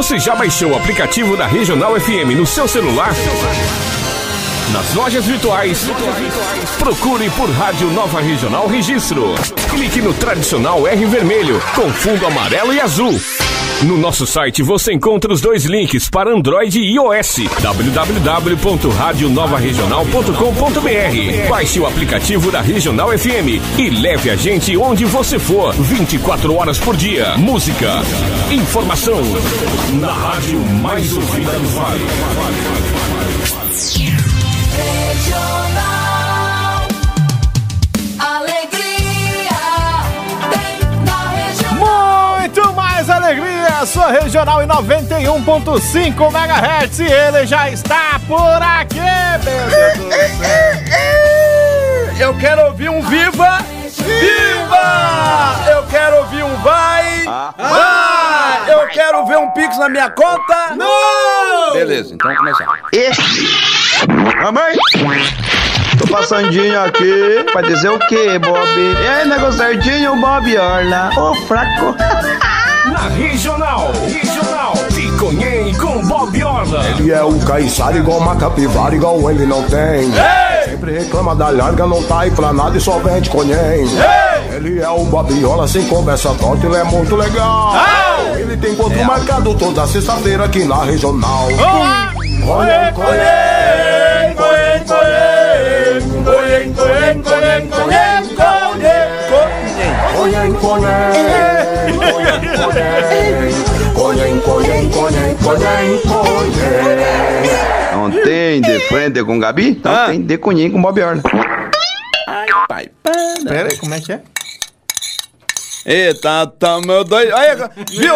Você já baixou o aplicativo da Regional FM no seu celular? Nas lojas virtuais, procure por Rádio Nova Regional Registro. Clique no tradicional R vermelho, com fundo amarelo e azul. No nosso site você encontra os dois links para Android e iOS. www.radionovaregional.com.br Baixe o aplicativo da Regional FM e leve a gente onde você for. 24 horas por dia. Música, informação. Na rádio mais ouvida do Vale. Sua regional em 91.5 MHz. E ele já está por aqui, meu Deus do céu. Eu quero ouvir um viva! Viva! Eu quero ouvir um vai! Vai! Eu quero ver um pix na minha conta! Não! Beleza, então vamos começar. Mamãe! Tô passandinho aqui pra dizer o que, Bob? E aí, nego certinho, Bob Orla? Ô, fraco! Na Regional, Regional, Piconhém com Bob Orla. Ele é o caiçara igual uma capivara, igual ele não tem. Sempre reclama da larga, não tá aí pra nada e só vende conhem. Ele é o Babiola, sem conversa torta, ele é muito legal. Ele tem encontro marcado toda sexta-feira aqui na regional. Conhem, conhem, conhem, conhem, conhem, conhem, conhem, conhem, conhem, conhem, conhem, conhem, conhem, conhem, conhem, conhem. Não tem de frente com Gabi? Então Ah. tem de cunhinho com Bob Orla. Pai, Pera aí, como é que é? Eita, tá meu doido. Olha, viu?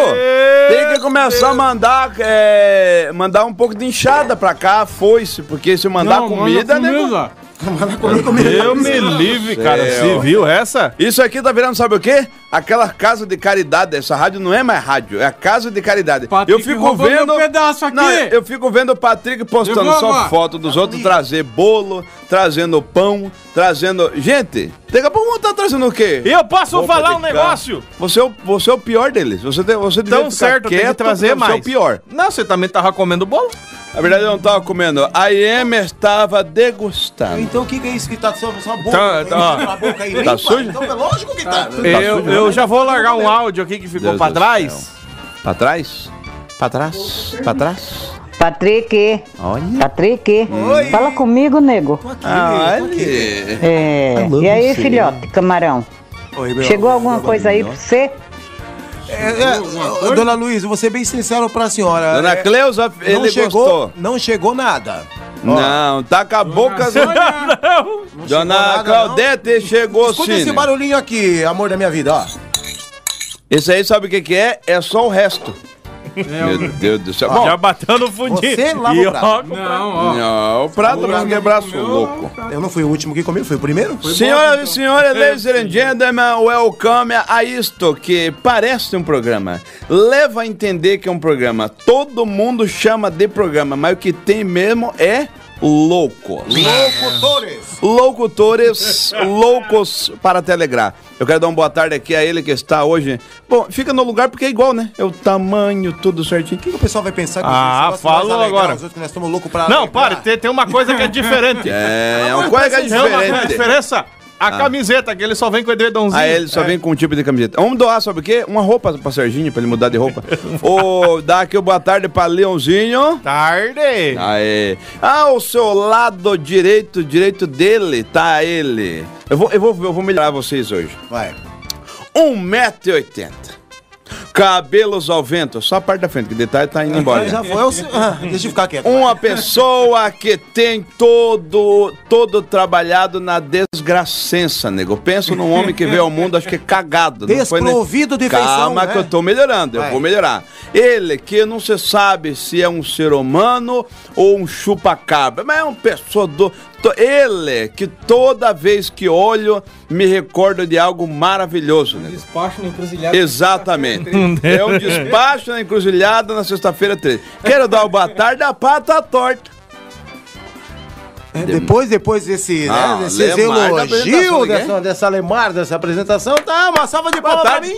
Tem que começar a mandar, é, mandar um pouco de enxada pra cá, foice, porque se mandar comida, né? Eu me livre, cara. Você viu essa? Isso aqui tá virando, sabe o quê? Aquela casa de caridade. Essa rádio não é mais rádio, é a casa de caridade. Patrick eu fico roubou vendo. meu pedaço aqui. Não, eu fico vendo o Patrick postando só amor. foto dos outros trazer bolo, trazendo pão, trazendo. Gente, daqui a pouco tá trazendo o quê? Eu posso falar de um negócio? Você é, o, você é o pior deles. Você, tem, você devia Tão ficar certo, tem que quieto, trazer porque mais. Você é o pior. Não, você também tava comendo bolo? Na verdade, eu não tava comendo. A Emer estava degustando. Então o que, que é isso que tá sobre sua boca? Tá, Aí, tá. na boca aí, Tá limpa? sujo? Então é lógico que tá. eu eu já vou largar um áudio aqui que ficou Deus pra do trás. céu. Pra trás? Pra trás? Pra trás? Patrick, Olha. Patrick, fala comigo, nego. Ah, olha. É, e aí, filhote, camarão? Oi, meu- Chegou alguma coisa aí pra você? É, é, dona Luísa, vou ser bem sincero pra senhora. Dona É, Cleusa, não ele chegou, gostou. Não chegou nada. Não, tá com a boca. Não Dona chegou nada, Claudete chegou Escuta sim. esse barulhinho aqui, amor da minha vida, ó. Esse aí sabe o que, que é? É só o resto. Meu Deus do céu. Bom, Já bateu no fundinho. Você lava E o prato. Não, ó. não, o prato quebrar seu louco. Eu não fui o último que comeu, fui o primeiro? Senhoras e senhores, ladies and gentlemen, welcome a isto que parece um programa. Leva a entender que é um programa. Todo mundo chama de programa, mas o que tem mesmo é loucos. Locutores. Locutores loucos para telegrar. Eu quero dar uma boa tarde aqui a ele que está hoje. Bom, fica no lugar porque é igual, né? É o tamanho, tudo certinho. O que, que o pessoal vai pensar que Ah, falou agora. Os outros que nós estamos loucos pra Não, alegrar. pare, tem, tem uma coisa que é diferente. É, é uma coisa que é Tem uma coisa diferente. diferença. A camiseta, que ele só vem com o edredomzinho. Aí ele só vem com um tipo de camiseta. Vamos doar, sabe o quê? Uma roupa pra Serginho, pra ele mudar de roupa. Ou dar aqui o boa tarde pra Leãozinho. Tarde. Aê. Ah, o seu lado direito, direito dele, tá ele. Eu vou, eu vou, eu vou melhorar vocês hoje. Vai. 1,80m. Cabelos ao vento, só a parte da frente, que detalhe tá indo embora. Já foi, eu, ah, deixa eu ficar quieto. Uma pessoa que tem todo, todo trabalhado na desgracença, nego. Penso num homem que veio ao mundo, acho que cagado. foi, né? Desprovido de feição, Calma né? que eu tô melhorando, eu Vai. vou melhorar. Ele que não se sabe se é um ser humano ou um chupa-cabra, mas é uma pessoa do... Ele que toda vez que olho me recordo de algo maravilhoso, nego. Despacho na encruzilhada. Exatamente. É um despacho na encruzilhada na sexta-feira 13. Quero dar o boa tarde a pata torta. É, depois, depois desse, Ah, né, desses elogios ninguém? dessa, dessa Lemar, dessa apresentação, tá uma salva de palmas pra mim.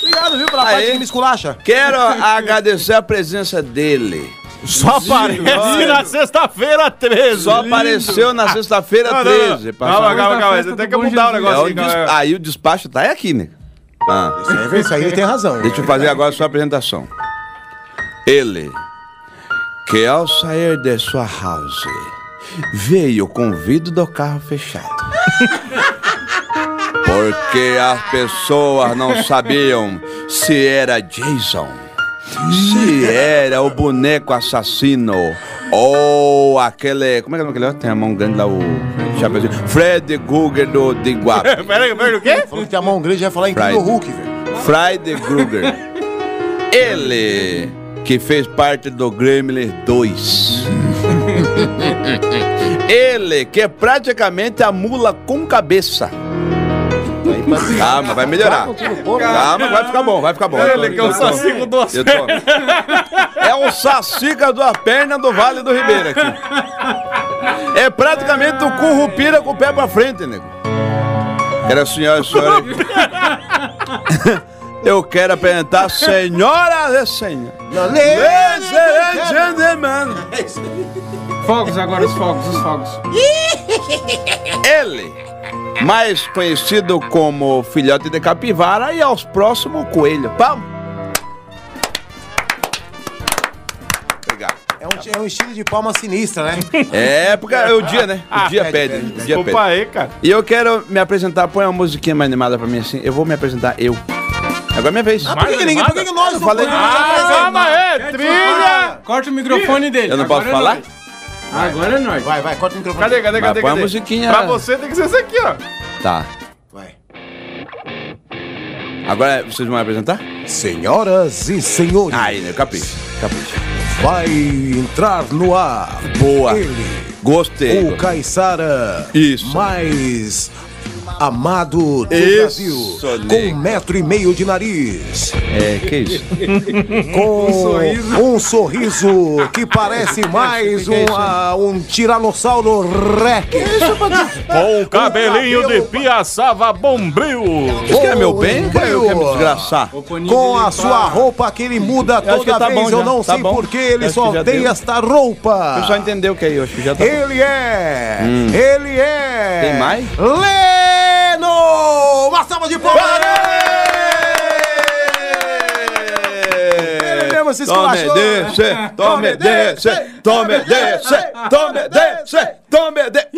Obrigado, viu, pela Aí. parte que me esculacha. Quero agradecer a presença dele. Só aparece na sexta-feira 13. Só apareceu na sexta-feira Não, não, não. 13. Calma, calma, calma. festa Você tem que mudar o. É, negócio o aí, des- calma. Aí o despacho tá é aqui, né? Ah, Isso aí, isso aí ele tem razão. deixa eu fazer agora a sua apresentação. Ele, que ao sair de sua house, veio com o vidro do carro fechado. Porque as pessoas não sabiam se era Jason, se era o boneco assassino ou aquele. Como é que é outro? Tem a mão grande lá, o. Chapeuzinho. Fred Guger do de. Peraí, peraí, o quê? Falou que tem a mão grande, vai falar Friday. incrível Hulk, velho. Friday Krueger. Ele que fez parte do Gremlin 2. Ele que é praticamente a mula com cabeça. Calma, vai melhorar. Calma, vai ficar bom, vai ficar bom. Ele que é o saci com duas Eu tô- É o saci com as duas pernas do Vale do Ribeiro aqui. É praticamente o currupira com o pé pra frente, nego. Era senhora e senhora. Eu quero apresentar senhoras e senhores. Gentlemen. Fogos agora, os fogos, os fogos. Ele, mais conhecido como filhote de capivara, e aos próximos coelho. Palma. Obrigado. É um, é um estilo de palma sinistra, né? É, porque é o dia, né? O dia pede. O dia pede. Desculpa aí, cara. E eu quero me apresentar, põe uma musiquinha mais animada pra mim assim. Eu vou me apresentar eu. Agora é minha vez. Por que, que ninguém, por que, que nós não falei- Ah, calma aí, trilha! Corta o microfone dele. Eu não agora posso é falar? Nóis. Agora é nóis. Vai, vai, corta o microfone. Cadê, cadê, Mas cadê? põe a cadê? musiquinha. Pra você tem que ser isso aqui, ó. Tá. Vai. Agora vocês vão me apresentar? Senhoras e senhores, Aí, né? Capricha. Capricha. vai entrar no ar Boa. ele, Gostei. o Caissara Isso. mais amado do Isso, Brasil, com um metro e meio de nariz, É, que isso? com um sorriso, que parece mais um, ah, um tiranossauro rex. Com o cabelinho de piaçava bombril. Isso que é meu bem? Quer eu quer me desgraçar? O Com a tá- sua roupa que ele muda que toda tá vez, bom eu não tá sei bom. porque ele Acho só que tem deu. esta roupa. O pessoal entendeu que aí, eu acho que já tá. Ele é, ele é. Tem mais? Leno! Uma salva de palmas! Ele mesmo se Tome desce, tome desce, tome desce, tome desce, tome desce.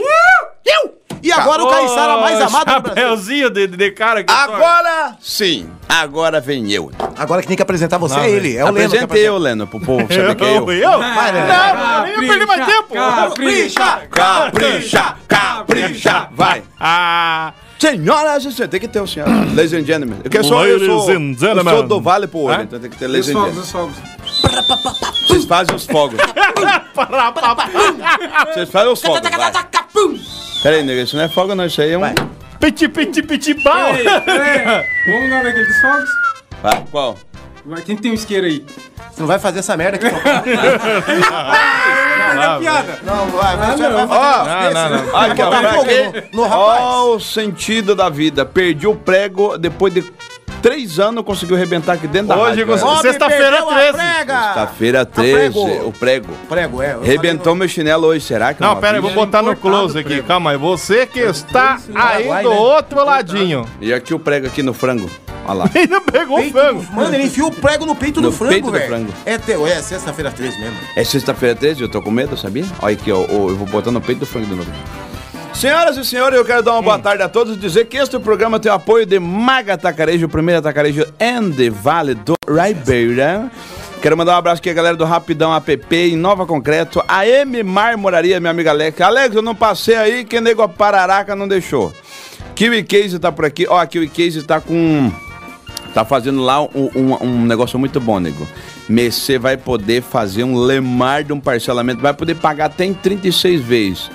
E agora o Caissara mais amado do Brasil. De, de cara que Agora sim, agora vem eu. Agora que tem que apresentar você Não, é ele, é o Leno. Apresentei apresenta. eu, Leno, pro povo saber que é eu. Eu? eu? Vai, Leno. Não, eu perdi mais tempo. Capricha! Capricha, capricha, vai. Ah, Senhoras e senhores, tem que ter o senhor. Ladies and gentlemen. Porque eu sou, eu sou, Ladies and eu sou do Vale pro Olho, Hã? então tem que ter Os ladies and fogos, gentlemen. os fogos. Vocês fazem os fogos. Vocês fazem os fogos, vai. Pera aí, nego, isso não é fogo não, isso aí é um... piti, piti, piti, pau. Vamos lá naquele dos fogos? Vai, qual? Vai, quem tem um isqueiro aí? Você não vai fazer essa merda aqui. A piada. Não, vai, vai, você vai Ó, fazer. Não, não, não. Aqui, ó, quê? no- no rapaz. Ó o sentido da vida. Perdi o prego depois de três anos, conseguiu arrebentar aqui dentro da Hoje, rádio. você- velho. Homem Sexta-feira perdeu a 13. prega. Sexta-feira prego. 13, o prego. Prego, é. eu Arrebentou meu chinelo hoje, será que é Não, uma pera aí, vou botar no close aqui. Calma aí. Você que está aí do né? outro ladinho. E aqui o prego aqui no frango. Olha lá. Ainda pegou o Peito frango. do- Mano, ele enfiou o prego no peito No do frango, peito do velho. frango. É, teu, é sexta-feira 13 mesmo. É sexta-feira 13, eu tô com medo, sabia? Olha aqui, ó, ó, eu vou botar no peito do frango de novo. Senhoras e senhores, eu quero dar uma boa tarde a todos e dizer que este programa tem o apoio de Maga Atacarejo, o primeiro atacarejo and Vale do Ribeira. Quero mandar um abraço aqui a galera do Rapidão App em Nova Concreto, a M Marmoraria, minha amiga Alex. Alex, eu não passei aí, que nego Pararaca não deixou. Kiwi Case tá por aqui. Ó, a Kiwi Case tá com Tá fazendo lá um, um- um negócio muito bom, nego. Você vai poder fazer um lemar de um parcelamento, vai poder pagar até em 36 vezes.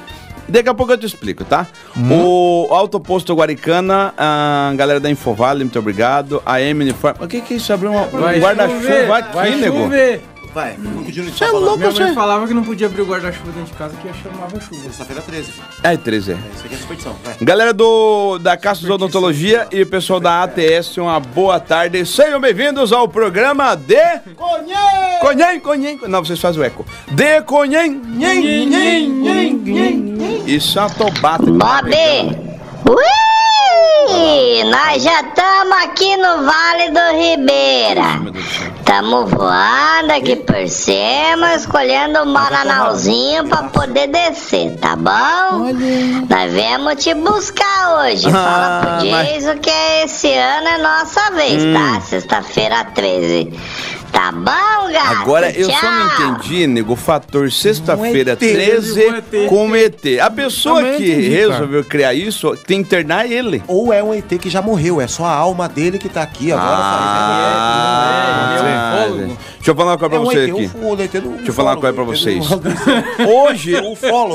Daqui a pouco eu te explico, tá? O Autoposto Guaricana, a galera da Infovale, muito obrigado. A M Uniforme. O que que é isso? Abriu uma- um Vai guarda-chuva aqui, vai nego. chover. Vai, o que o Júnior Você é louco, Minha mãe você? falava que não podia abrir o guarda-chuva dentro de casa que ia chamava chuva. Sexta-feira 13, filho. É, 13. é. Isso aqui é superstição, vai. Galera do da Caças Odontologia e pessoal da ATS, uma boa tarde. Sejam bem-vindos ao programa de Conhem! Conhem, Conhem. Não, vocês fazem o eco. De Conhem. Nhem, nhem, nhem, nhem. Isso é uma tobata. Bob! Ui! Nós já estamos aqui no Vale do Ribeira. Estamos voando aqui por cima, escolhendo um bananalzinho pra poder descer, tá bom? Nós viemos te buscar hoje. Fala pro Ah, mas- Jason que esse ano é nossa vez, tá? Sexta-feira 13. Tá bom, gato? Agora, eu só não Tchau. entendi, nego, o fator sexta-feira ET, 13 um ET. com ET. A pessoa Também que entendi, cara. resolveu criar isso tem que internar ele. Ou é um ET que já morreu, é só a alma dele que tá aqui agora. Ah, ele é um ufólogo. Deixa eu falar uma coisa pra é um você ET, aqui. o- o ET do Deixa eu falar uma coisa pra vocês. Hoje,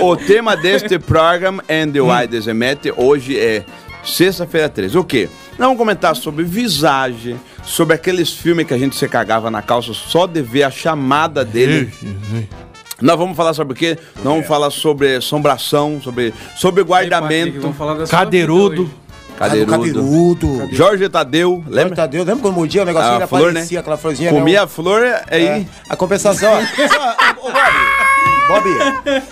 o tema deste programa and the Why Desemete hoje é sexta-feira 13. O quê? Nós vamos comentar sobre visagem, sobre aqueles filmes que a gente se cagava na calça só de ver a chamada dele. Nós vamos falar sobre o quê? Nós vamos falar sobre assombração, sobre, sobre Aí, Patrick, guardamento, Cadeirudo. cadeirudo. Cadeirudo. Jorge Tadeu, Lembra? lembra? Tadeu, lembra quando mordia o negocinho A ele flor, aparecia, né? aquela florzinha? Comia né? a flor, aí... É, a compensação, ó. Ô, Bob. Bob.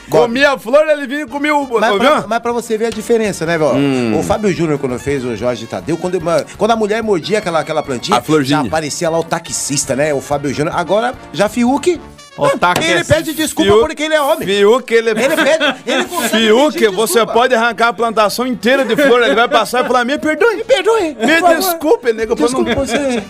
Comia a flor, ele vinha e comia o... Mas pra, mas pra você ver a diferença, né, velho? Hum. O Fábio Júnior, quando fez o Jorge Tadeu, quando, quando a mulher mordia aquela, aquela plantinha, A florzinha. já aparecia lá o taxista, né? O Fábio Júnior. Agora, já Fiuk. Taxista. Ele pede desculpa Fiuk- porque ele é homem. Fiuk, ele... Ele pede. Ele Fiuk, pedir você desculpa. pode arrancar a plantação inteira de flor, ele vai passar e falar, me perdoe, Me perdoe. me desculpe, nego, pra não... Desculpa você.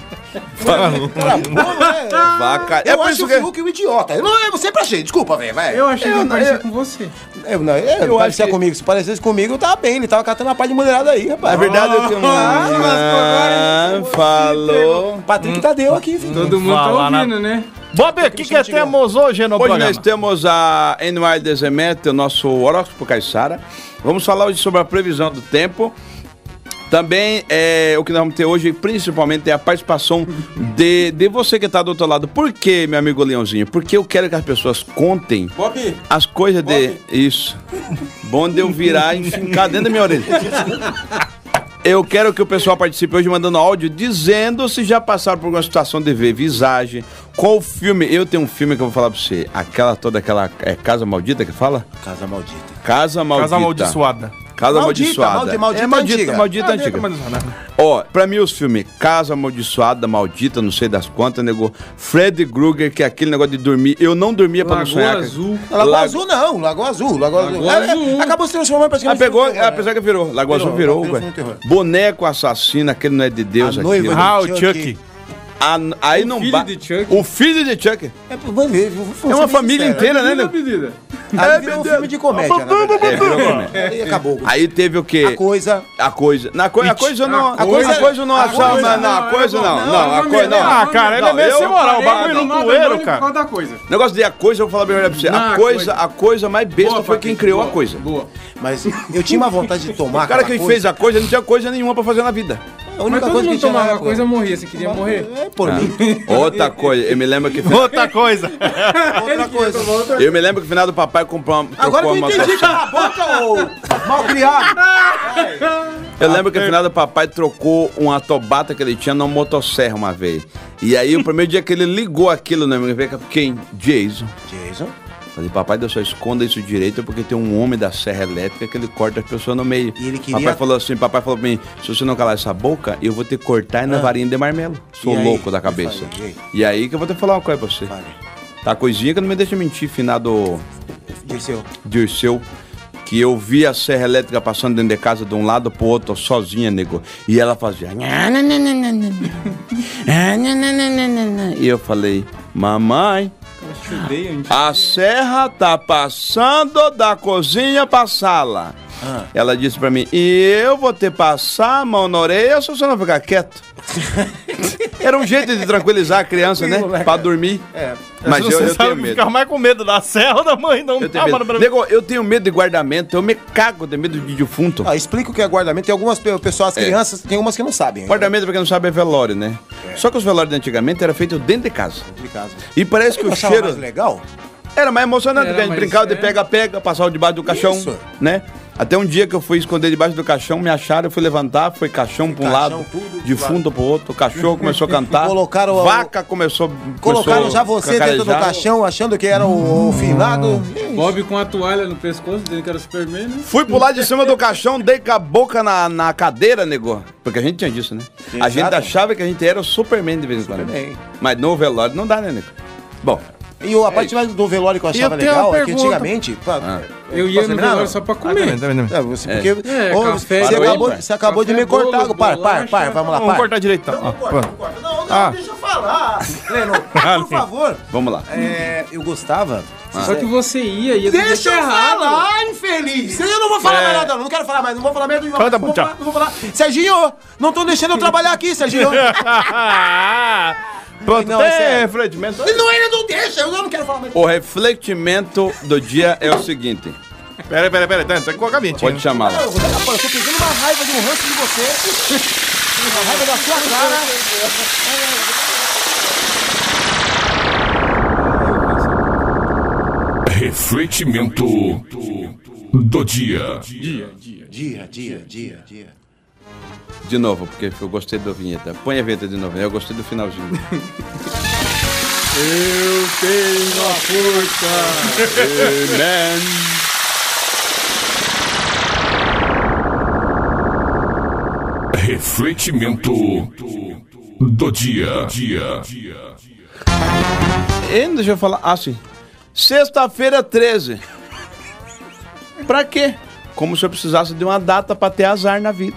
Cala a boca, né? Vaca. É Eu acho o que... Fiuk um idiota. Eu não, eu sempre achei. Desculpa, velho. vai. Eu achei que Eu eu não- parecia eu- com você. Eu, não, eu, Eu eu parecia que- comigo. Se parecesse comigo, eu tava bem. Ele tava catando a paz de mulherada aí, rapaz. É verdade que... Ah, Ah, falou... Patrick Tadeu aqui, filho. Todo mundo tá ouvindo, né? Bob, o que, que temos hoje no Hoje programa? nós temos a NY Desemete, o nosso horóscopo Caissara. Vamos falar hoje sobre a previsão do tempo. Também é, o que nós vamos ter hoje, principalmente, é a participação de, de você que está do outro lado. Por quê, meu amigo Leãozinho? Porque eu quero que as pessoas contem Bob, as coisas de. Isso. Bom de eu virar e fincar dentro da minha orelha. Eu quero que o pessoal participe hoje mandando áudio dizendo se já passaram por alguma situação de ver visagem. Qual filme? Eu tenho um filme que eu vou falar pra você. Aquela toda aquela. É Casa Maldita que fala? Casa maldita. Casa Maldita. Casa amaldiçoada. Casa Maldita, Amaldiçoada. maldi- maldita é maldita, antiga. maldita antiga. Ó, pra mim os filmes Casa Amaldiçoada, Maldita, não sei das quantas, nego. Fred Krueger, que é aquele negócio de dormir. Eu não dormia pra não Lagoa sonhar. Azul. Lagoa Lago- Azul não, Lagoa Azul. Lagoa, Azul. É, é, Azul. acabou se transformando pra Ah, pegou, apesar que virou. Lagoa Azul virou, Boneco assassino, aquele não é de Deus A aqui. noiva Ah, o Chuck. Chuck. Ah, aí O não filho ba- de Chuck. O filho de Chuck. É, vou vou- É uma família sincero. inteira, né, nego? pedida. Aí É, virou um filme de comédia, verdade. É, virou comédia. Aí acabou. Aí teve o quê? A coisa. A coisa. Na co a coisa não. A A coisa, a coisa não a achava. coisa- Não, a coisa não. não, Não, a não, coisa não, não. Ah, cara, ele é Não, meio eu sem moral. O bagulho no Por cara. causa da coisa. Negócio de a coisa, eu vou falar bem verdade pra você. Não, A a coisa, a coisa mais besta foi quem criou a coisa. Boa. Mas eu tinha uma vontade de tomar O cara que fez a coisa não tinha coisa nenhuma pra fazer na vida. A Mas única todo coisa que mundo tinha na tomava coisa morria. Você queria morrer? É, por mim. Outra coisa, eu me lembro que. Outra coisa. Outra coisa. Eu me lembro que no final do papai comprou uma. Agora eu entendi, cala a boca, ô malcriado. Eu lembro que no final do papai trocou uma tobata que ele tinha numa motosserra uma vez. E aí, o primeiro dia que ele ligou aquilo, né? Me veio quem? Jason. Jason. Falei, papai, Deus só esconda isso direito porque tem um homem da serra elétrica que ele corta as pessoas no meio. E ele queria- Papai falou assim, papai falou pra mim, se você não calar essa boca, eu vou te cortar na varinha de marmelo. Sou Ah. E aí? louco da cabeça. Eu falei, E aí que eu vou te falar uma coisa pra você. Fale. Tá coisinha que não me deixa mentir, finado Dirceu. Dirceu. Que eu vi a serra elétrica passando dentro de casa de um lado pro outro, sozinha, nego. E ela fazia. E eu falei, mamãe, Eu. A serra tá passando da cozinha pra sala. Ela disse pra mim, e eu vou te passar a mão na orelha se você não ficar quieto. Era um jeito de tranquilizar a criança, né? Pra dormir. É. Mas eu, você eu sabe tenho que medo. Ficava mais com medo da serra ou da mãe, não Eu tenho medo. pra. Nego, eu tenho medo de guardamento, eu me cago de medo de defunto. Ah, explica o que é guardamento. Tem algumas pe- pessoas, É. crianças, tem umas que não sabem. Guardamento, pra quem não sabe, é velório, né? Só que os velórios de antigamente era feito dentro de casa. De casa. E parece que Eu o achava cheiro mais legal. era mais emocionante, Era porque a gente brincava de é. pega-pega, passava debaixo do caixão, Isso. né? Até um dia que eu fui esconder debaixo do caixão, me acharam, eu fui levantar, foi caixão pra um Caixão, lado, tudo, defunto pro outro, o cachorro começou a cantar, Colocaram o- vaca começou, Colocaram começou já você dentro do cacarejar. caixão, achando que era o, o finado. Bob com a toalha no pescoço, dizendo que era Superman, né? Fui pular de cima do caixão, dei com a boca na, na cadeira, nego. Porque a gente tinha disso, né? A gente Exato. achava que a gente era o Superman de vez em quando. Superman. Mas no velório não dá, né, nego? Bom, E a parte mais do velório que eu achava eu legal é que antigamente. pá, Ah. Eu ia no velório só pra Ah, comer. também, também, também. É, você, porque, É, Ô, café, você, acabou, pai. você acabou de me Café, cortar. bolo, Par, par, par, vamos lá, Vamos cortar direito, então. Corta, não corta. Não, não, Ah. deixa eu falar. Leno, por favor. vamos lá. É, eu gostava. Só que você ia, ia do Deixa eu errado. falar, infeliz! Eu não vou falar mais nada, não, não quero falar mais, não vou falar mais. Não Fala, vou, falar, não vou falar. Serginho, não tô deixando eu trabalhar aqui, Serginho. Pronto, Não, é sério. refletimento. não, ele não deixa, eu não quero falar mais. O refletimento do dia é o seguinte. Pera pera pera. Tem tem que colocar a vinhetinha. Pode chamar lá. Eu, tô pegando uma raiva de um ranço de você. Uma raiva da sua cara. Refletimento do dia. Dia, dia, dia, dia. De novo, porque eu gostei da vinheta. Põe a vinheta de novo. Eu gostei do finalzinho. Eu tenho a força. Amen. Refletimento do dia. dia. E deixa eu falar. Ah, sim. Sexta-feira 13. Pra quê? Como se eu precisasse de uma data pra ter azar na vida.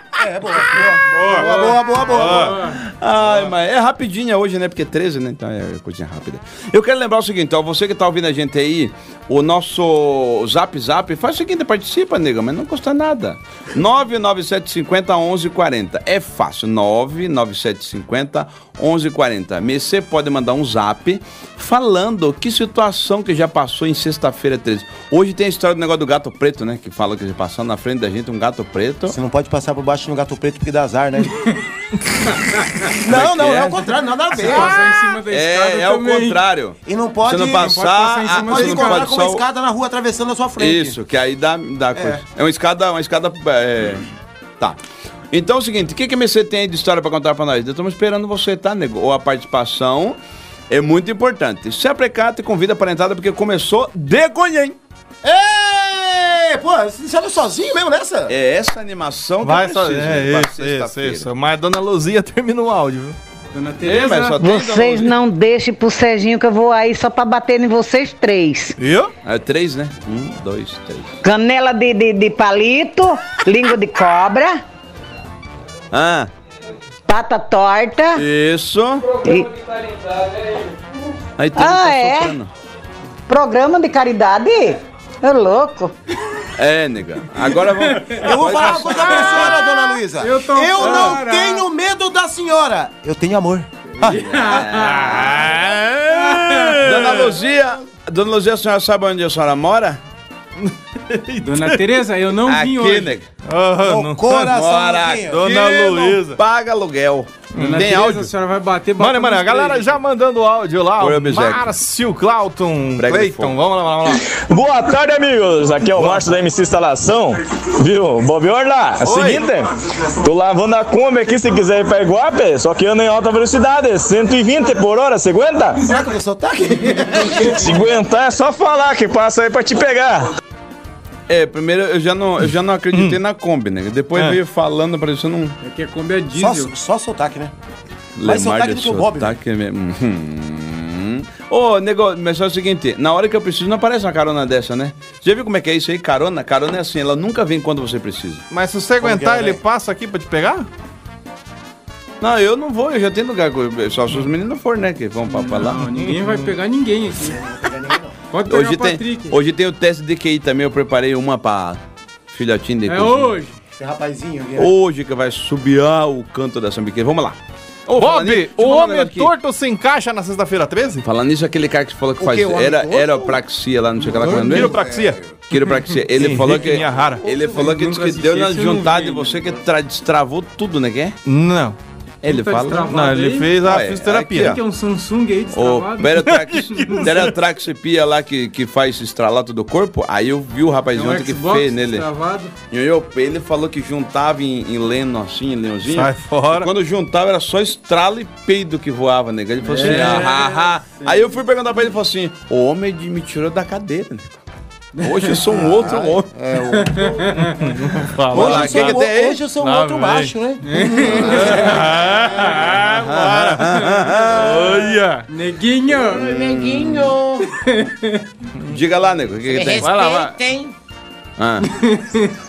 É, boa, boa. Boa, boa, boa. Ai, mas é rapidinha hoje, né? Porque 13, né? Então é coisinha rápida. Eu quero lembrar o seguinte, ó, você que tá ouvindo a gente aí, o nosso Zap Zap, faz o seguinte, participa, nega, mas não custa nada. 99750 1140. É fácil, 99750 1140. Você pode mandar um zap falando que situação que já passou em sexta-feira 13. Hoje tem a história do negócio do gato preto, né? Que fala que já passando na frente da gente um gato preto. Você não pode passar por baixo um gato preto porque dá azar, né? Como é não, não, é? é o contrário, nada a ver. Passar em cima da escada É, é o também. contrário. E não pode, Você não não pode passar, passar em cima a- pode você não encontrar pode com uma só... escada na rua atravessando a sua frente. Isso, que aí dá, dá coisa. É uma escada, uma escada. É... Tá. Então é o seguinte, o que, que a MC tem aí de história pra contar pra nós? Estamos esperando você, tá, nego? Ou a participação é muito importante. Se aprecata e convida para a entrada, porque começou de Gonhem. Ei, pô, você saiu sozinho mesmo nessa? É essa animação que Vai eu só. preciso É, pra isso, isso, sexta-feira. isso. Mas a dona Luzia termina o áudio, viu? Dona É, Tereza, mas só tem Vocês não deixem pro Serginho que eu vou aí só pra bater em vocês três. Viu? Luzia. É três, né? Um, dois, três. Canela de, de, de palito, língua de cobra, Ah, pata torta. isso. e Aí tem Ah, tá é? programa de caridade? É louco. É, nega. Agora vamos. Eu vou falar uma coisa pra senhora, dona Luísa. Eu tô não tenho medo da senhora. Eu tenho amor. Dona Luzia, Dona Luzia, a senhora sabe onde a senhora mora? Dona Tereza, eu não vim Aqui, hoje. nega. Ah, O não- coração Mora. Dona Luísa. paga aluguel. Dona Tem Tereza, áudio? a senhora vai bater, Mano, bota mano, a galera já mandando áudio lá. Oi. Márcio Clauton Cleiton. Vamos lá, vamos lá. Boa tarde, amigos. Aqui é o Márcio da MC Instalação. Viu? Bob Orla, é o seguinte, tô lavando a Kombi aqui se quiser ir pra Iguape, só que anda em alta velocidade, 120 por hora, você aguenta? Será que eu sou sotaque? Se aguentar é só falar que passa aí pra te pegar. É, primeiro eu já não, eu já não acreditei na Kombi, né? Depois É. veio falando, parecendo um É que a Kombi é Só, diesel. só sotaque, né? Mais Lemar sotaque de do que o Bob, né? sotaque mesmo. Hum. Ô, nego, mas só é o seguinte, na hora que eu preciso não aparece uma carona dessa, né? Você já viu como é que é isso aí? Carona? Carona é assim, ela nunca vem quando você precisa. Mas se você que aguentar, é, ele né? passa aqui pra te pegar? Não, eu não vou, eu já tenho lugar, com- só se os meninos for, né, que vão pra, pra lá. Não, ninguém vai pegar ninguém aqui. Pode Hoje o tem, hoje tem o teste de QI também, eu preparei uma pra, filhotinhos de É cozinha. hoje. Esse rapazinho aqui. Hoje que vai subiar o canto da sambiqueira. Vamos lá. Ô, nisso, Bob, eu o um homem torto se encaixa na sexta-feira 13? Falando nisso, aquele cara que falou que O faz homem era, aeropraxia lá, não sei o que lá é? Quiropraxia. Quiropraxia. Ele Sim, falou que. Ele falou que, que deu na juntada de você que tra- destravou tudo, né? Que é? Não. Ele Tá fala. Não, ele aí? fez a Ué, fisioterapia. aqui, Que é um Samsung aí O destravado. Peratraxipia lá que, que faz estralato do corpo, aí eu vi o É rapazinho um ontem que fez nele. destravado. E eu, ele falou que juntava em, em leno assim, em leãozinho. Sai fora. Quando juntava era só estralo e peido que voava, nega. Ele falou assim, É, ah, ah, ah. Aí eu fui perguntar pra ele e falou assim: o homem me tirou da cadeira, nego. Hoje eu sou um outro homem. É, o... Fala Vamos lá, lá, hoje, eu que sou, aí? hoje eu sou um outro macho, né? Olha. Neguinho. Diga lá, nego, o que, que tem? Vai lá, vai. Ah.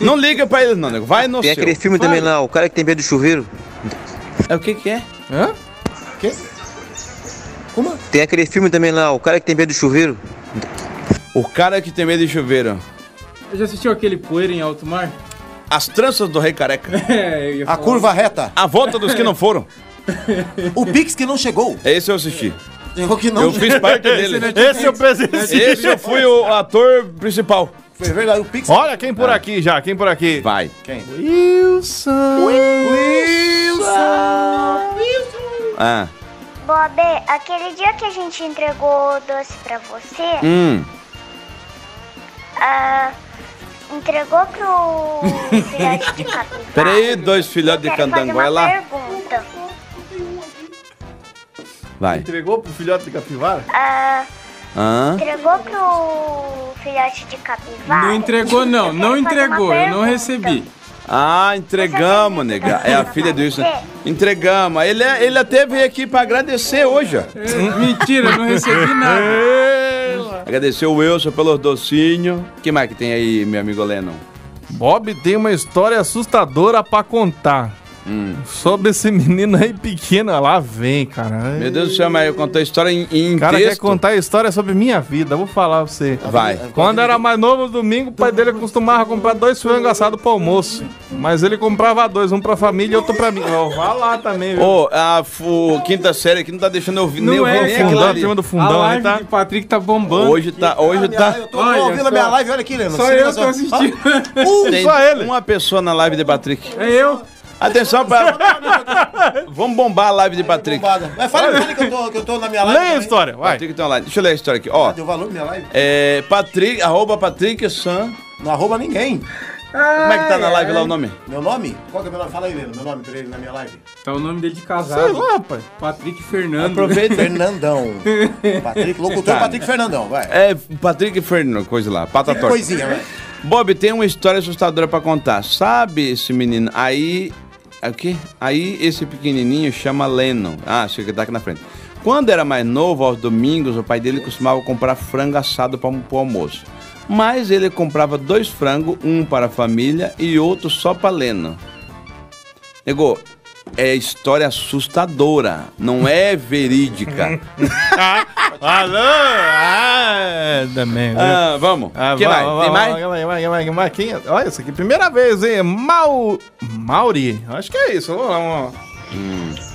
Não liga pra ele, não, nego. Vai no Tem seu. aquele filme também lá, o cara que tem medo do chuveiro. É o que que é? Hã? Como? Tem aquele filme também lá, o cara que tem medo do chuveiro. O cara que tem medo de chuveiro. Já assistiu aquele poeira em alto mar? As tranças do rei careca. É, eu ia A curva reta. A volta dos que não foram. O Pix que não chegou. Esse eu assisti. Chegou que não Eu fiz parte dele. Esse eu presenciei. Esse eu fui o ator principal. Foi verdade, o Pix. Olha quem por aqui já, quem por aqui. Vai. Wilson. Ah. Bob, aquele dia que a gente entregou o doce pra você, Hum. ah, entregou pro filhote de capivara. Peraí, dois filhotes de candango. Vai uma lá. pergunta. Vai. Entregou pro filhote de capivara? Ah, Hã? entregou pro filhote de capivara? Não entregou, não. Não entregou. Eu não recebi. Ah, entregamos, nega. É a filha do Wilson. Entregamos. Ele, é- ele até veio aqui pra agradecer hoje, ó. Mentira, eu não recebi nada. Agradecer o Wilson pelos docinhos. O que mais que tem aí, meu amigo Lennon? Bob tem uma história assustadora pra contar. Hum. Sobre esse menino aí pequeno. Lá vem, cara. Meu Deus do céu, mas eu contei a história em, em O cara texto. quer contar a história sobre minha vida. Vou falar pra você. Vai. Quando era mais novo, domingo, o pai dele costumava comprar dois frangos assados pro almoço. Mas ele comprava dois, um pra família e outro pra mim. Ó, Vá lá também, viu? Ô, a fu- quinta série aqui não tá deixando eu ouvir nem Não ouvir é, nem aquilo fundão, turma do A fundão, né? live Tá? de Patrick tá bombando. Hoje tá, hoje tá. Eu tô, Olha ouvindo só. a minha live, olha aqui, Leno. Só eu tô assistindo. Uh, Tem só ele. uma pessoa na live de Patrick. É eu. Atenção pra. Vamos bombar a live de Patrick. Mas fala, fala que eu tô, que eu tô na minha live. Leia a também. história, vai. Patrick tem uma live. Deixa eu ler a história aqui. Ó, Deu valor na minha live? é. Patrick, arroba Patrick San. Não arroba ninguém. Como é que tá na live lá o nome? Meu nome? Qual que é meu nome? Fala aí, Leno. Meu nome pra ele na minha live. Tá o nome dele de casado. Sei lá, rapaz. Patrick Fernando. Aproveita. Fernandão. Patrick, locutor Tá. Patrick Fernandão, vai. É, Patrick Fernando, coisa lá. Pata torta. Coisinha, vai. Bob, tem uma história assustadora pra contar. Sabe esse menino? Aí. O quê? Aí esse pequenininho chama Lennon. Ah, chega que tá aqui na frente. Quando era mais novo, aos domingos, o pai dele costumava comprar frango assado para o almoço. Mas ele comprava dois frangos, um para a família e outro só para Lennon. Nego, é história assustadora, não é verídica. Alô? Ah, também. ah, vamos. Ah, que vai, mais? vai, Tem vai, mais? vai, vai, vai, vai, vai. Quem é? Olha, isso aqui, primeira vez, hein? Mau... Mauri. Acho que é isso. Vamos lá, vamos lá.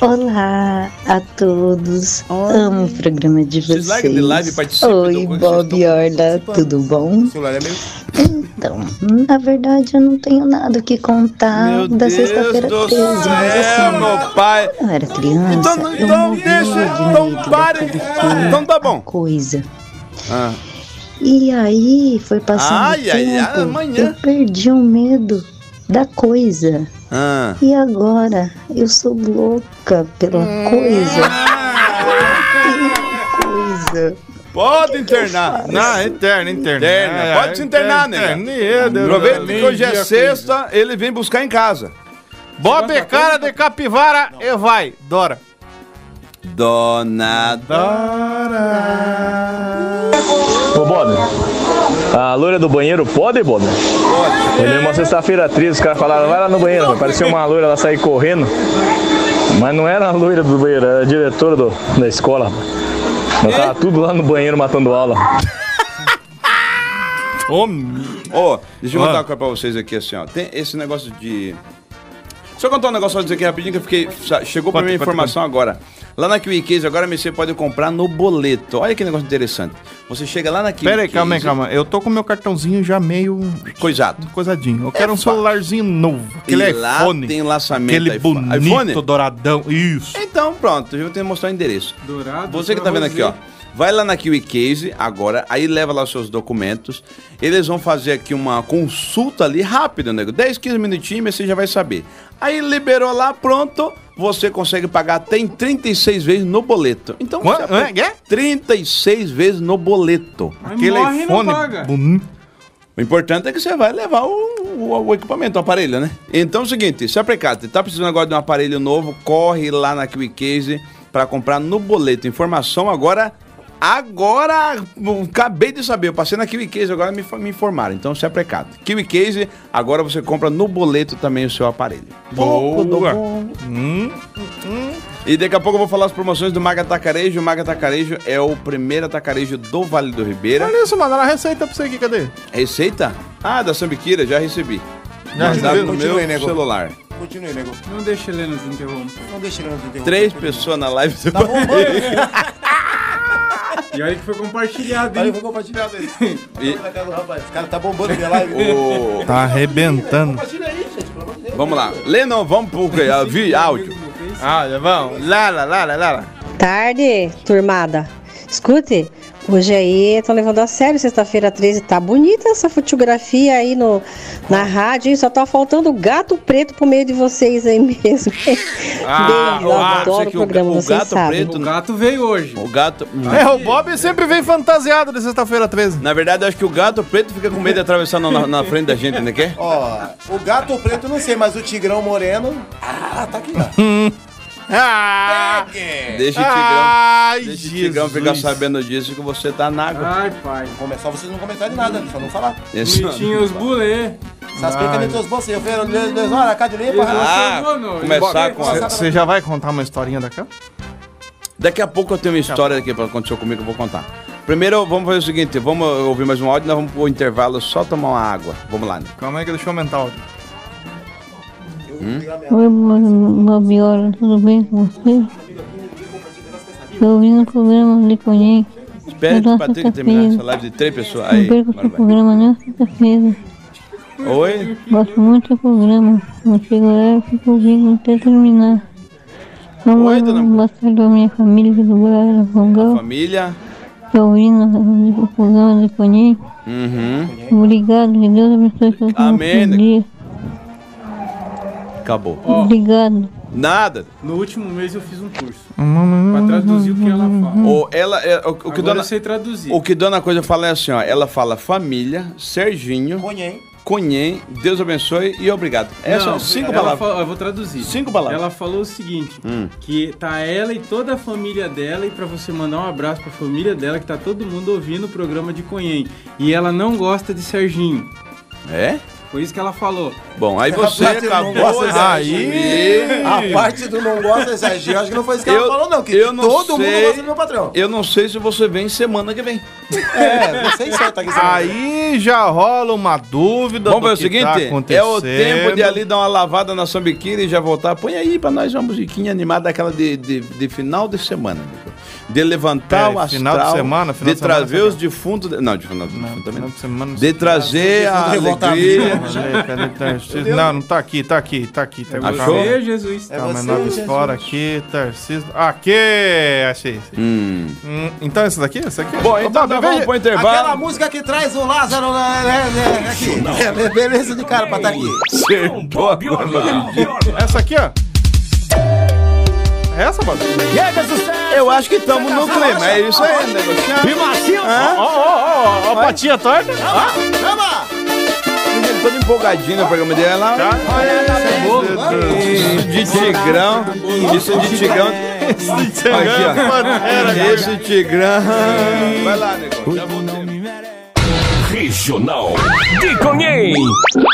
Olá a todos. Amo o programa de Vocês vocês. largam de live participam do Oi, Bob Orla, tudo bom? É meio... Então, na verdade eu não tenho nada que contar Meu da sexta-feira do 13, mas assim, meu pai. eu era criança, Então, eu então deixa, de então pare. daquele Então tá bom. coisa. Ah. E aí foi passando Ai, o ai, tempo, ai, amanhã. eu perdi o medo da coisa. Ah. E agora eu sou louca pela coisa. Que coisa. Pode internar. Não, interna, interna. Interna. É, Pode se internar, né? Aproveita que hoje é sexta, ele vem buscar em casa. Bob cara de capivara e vai. Dora. Dona Ô, Bob, a loira do banheiro pode, Bob? Pode. Eu lembro uma sexta-feira triste, os caras falaram, vai lá no banheiro, parecia uma loira, ela sair correndo. Mas não era a loira do banheiro, era a diretora do- da escola. Nós tava tudo lá no banheiro matando aula. Ó, deixa eu Ah. contar uma coisa pra vocês aqui, assim, ó. Tem esse negócio de... Deixa eu contar um negócio pra dizer aqui rapidinho, que eu fiquei... Chegou pra mim a informação agora. Lá na Kiwi Case, agora você pode comprar no boleto. Olha que negócio interessante. Você chega lá na Kiwi Pera aí, calma aí, calma. Eu tô com meu cartãozinho já meio Coisado. coisadinho. Eu quero um fácil. celularzinho novo. Aquele E lá iPhone. tem lançamento Aquele iPhone. bonito, iPhone? douradão. Isso. Então, pronto, eu vou ter que mostrar o endereço. Dourado. Você que tá vendo aqui, ó. Vai lá na Kiwi Case agora, aí leva lá os seus documentos. Eles vão fazer aqui uma consulta ali rápida, nego. 10, 15 minutinhos, mas você já vai saber. Aí liberou lá, pronto. Você consegue pagar até em 36 vezes no boleto. Então, Quanto? você É? 36 vezes no boleto. Aquele morre e não iPhone paga. bonito. O importante é que você vai levar o, o- o equipamento, o aparelho, né? Então é o seguinte, se aplicado, tá precisando agora de um aparelho novo, corre lá na Kiwi Case para comprar no boleto. Informação agora, agora, hum, acabei de saber, eu passei na Kiwi Case, agora me, me informaram. Então se aplicado. Kiwi Case, agora você compra no boleto também o seu aparelho. Boa. Hum, E daqui a pouco eu vou falar as promoções do Maga Atacarejo. O Maga Atacarejo é o primeiro atacarejo do Vale do Ribeira. Olha isso, mano. A receita pra você aqui, cadê? Receita? Ah, da Sambiquira, já recebi. Já Mandado recebeu? no Continue, meu nego. celular. Continue, nego. Não deixa ele nos interromper. Não deixa ele nos interromper. Três pessoas na live do Tá bombando. E olha que foi compartilhado, Aí hein? eu vou compartilhar dele. E- Rapaz, esse cara tá bombando minha live. O- Tá arrebentando. Compartilha aí, gente, pelo amor de Deus. Vamos lá. Lê não, vamos pro quê? Ah, vi áudio. Ah, já vamos. Lá, lá, lá, lá, lá. Tarde, turmada. Escute, hoje aí estão levando a sério, sexta-feira 13. Tá bonita essa fotografia aí no, na rádio, hein? Só tá faltando o gato preto pro meio de vocês aí mesmo. Ah, Beijo, eu ah, adoro o que o programa, o vocês gato sabem. preto- O gato veio hoje. O gato. É, o Bob sempre vem fantasiado de sexta-feira 13. Na verdade, eu acho que o gato preto fica com medo de atravessar na, na- na frente da gente, né? Quer? Ó, o gato preto não sei, mas o tigrão moreno. Ah, tá aqui, ó. Ah, Deixa o Tigrão. Ai, Deixa o Tigrão ficar sabendo disso que você tá na água. Ai, pai. É só vocês não comentarem nada, só não falar. Esse- Bonitinho os bulê. Essas picanetas bolsas, eu vejo duas horas, cá de limpa. Ah, começar com a... Você já vai contar uma historinha daqui? Daqui a pouco eu tenho uma história aqui pra acontecer comigo que eu vou contar. Primeiro, vamos fazer o seguinte, vamos ouvir mais um áudio, nós vamos pro intervalo só tomar uma água. Vamos lá, né? Calma aí que deixa eu aumentar o áudio. Oi, Babiola, tudo bem com você? Tô ouvindo o programa de Conhém. Espere que o Patrick terminar essa live de três pessoas. Aí, Não perca o programa na sexta-feira. Oi? Gosto muito do programa. Não chego lá, fico ouvindo até terminar. Vamos Oi, dona- boa tarde à minha família aqui do Rongão. Família. Tô ouvindo o programa de Conhém. Uhum. Obrigado, que Deus abençoe seu Amém. Acabou. Obrigado. Nada. No último mês eu fiz um curso. Pra traduzir o que ela fala. Ou ela, é, o, o que Agora dona, eu sei traduzir. o que dona coisa fala é assim, ó. Ela fala família, Serginho, Conhem. Conhem, Deus abençoe e obrigado. Essas Não, são cinco ela palavras. falou- eu vou traduzir. Cinco palavras. Ela falou o seguinte: Hum. que tá ela e toda a família dela, e pra você mandar um abraço pra família dela, que tá todo mundo ouvindo o programa de Conhem. E ela não gosta de Serginho. É? Foi isso que ela falou. Bom, aí você A parte do não acabou gosta assumir. A parte do não gosta eu acho que não foi isso que Eu- ela falou, não. Que eu não todo mundo sei. gosta do meu patrão. Eu não sei se você vem semana que vem. É, não sei só, tá aqui. Aí já rola uma dúvida. Vamos ver o que seguinte? tá é o tempo de ali dar uma lavada na sambiquira e já voltar. Põe aí pra nós uma musiquinha animada daquela de, de, de final de semana. amigo. De levantar É, o astral. final de semana, final de de semana, trazer você os defuntos. de- Não, de final de defunto também. Final de semana. De trazer a alegria. Tarcísio? Não, não tá aqui, tá aqui, tá aqui. Tá aqui. Achou? Ei, Jesus. É Calma, você, nova Jesus. história aqui, Tarcísio. Aqui, achei. Hum. Hum, então esse daqui? Esse aqui? Bom, então nós vamos pro intervalo. Aquela música que traz o Lázaro né, né, né, aqui. É, beleza de cara pra estar aqui. Acertou a Essa aqui, ó. É essa, Bob? Eu acho que estamos no clima. É isso aí, negócio. E macio! Ó, ó, ó, ó, patinha torta. Chama! Ele todo empolgadinho no programa dele lá. Tá. Isso de tigrão. Isso de tigrão. Aqui, ó. Esse tigrão. Vai lá, negócio. Regional de Conhem,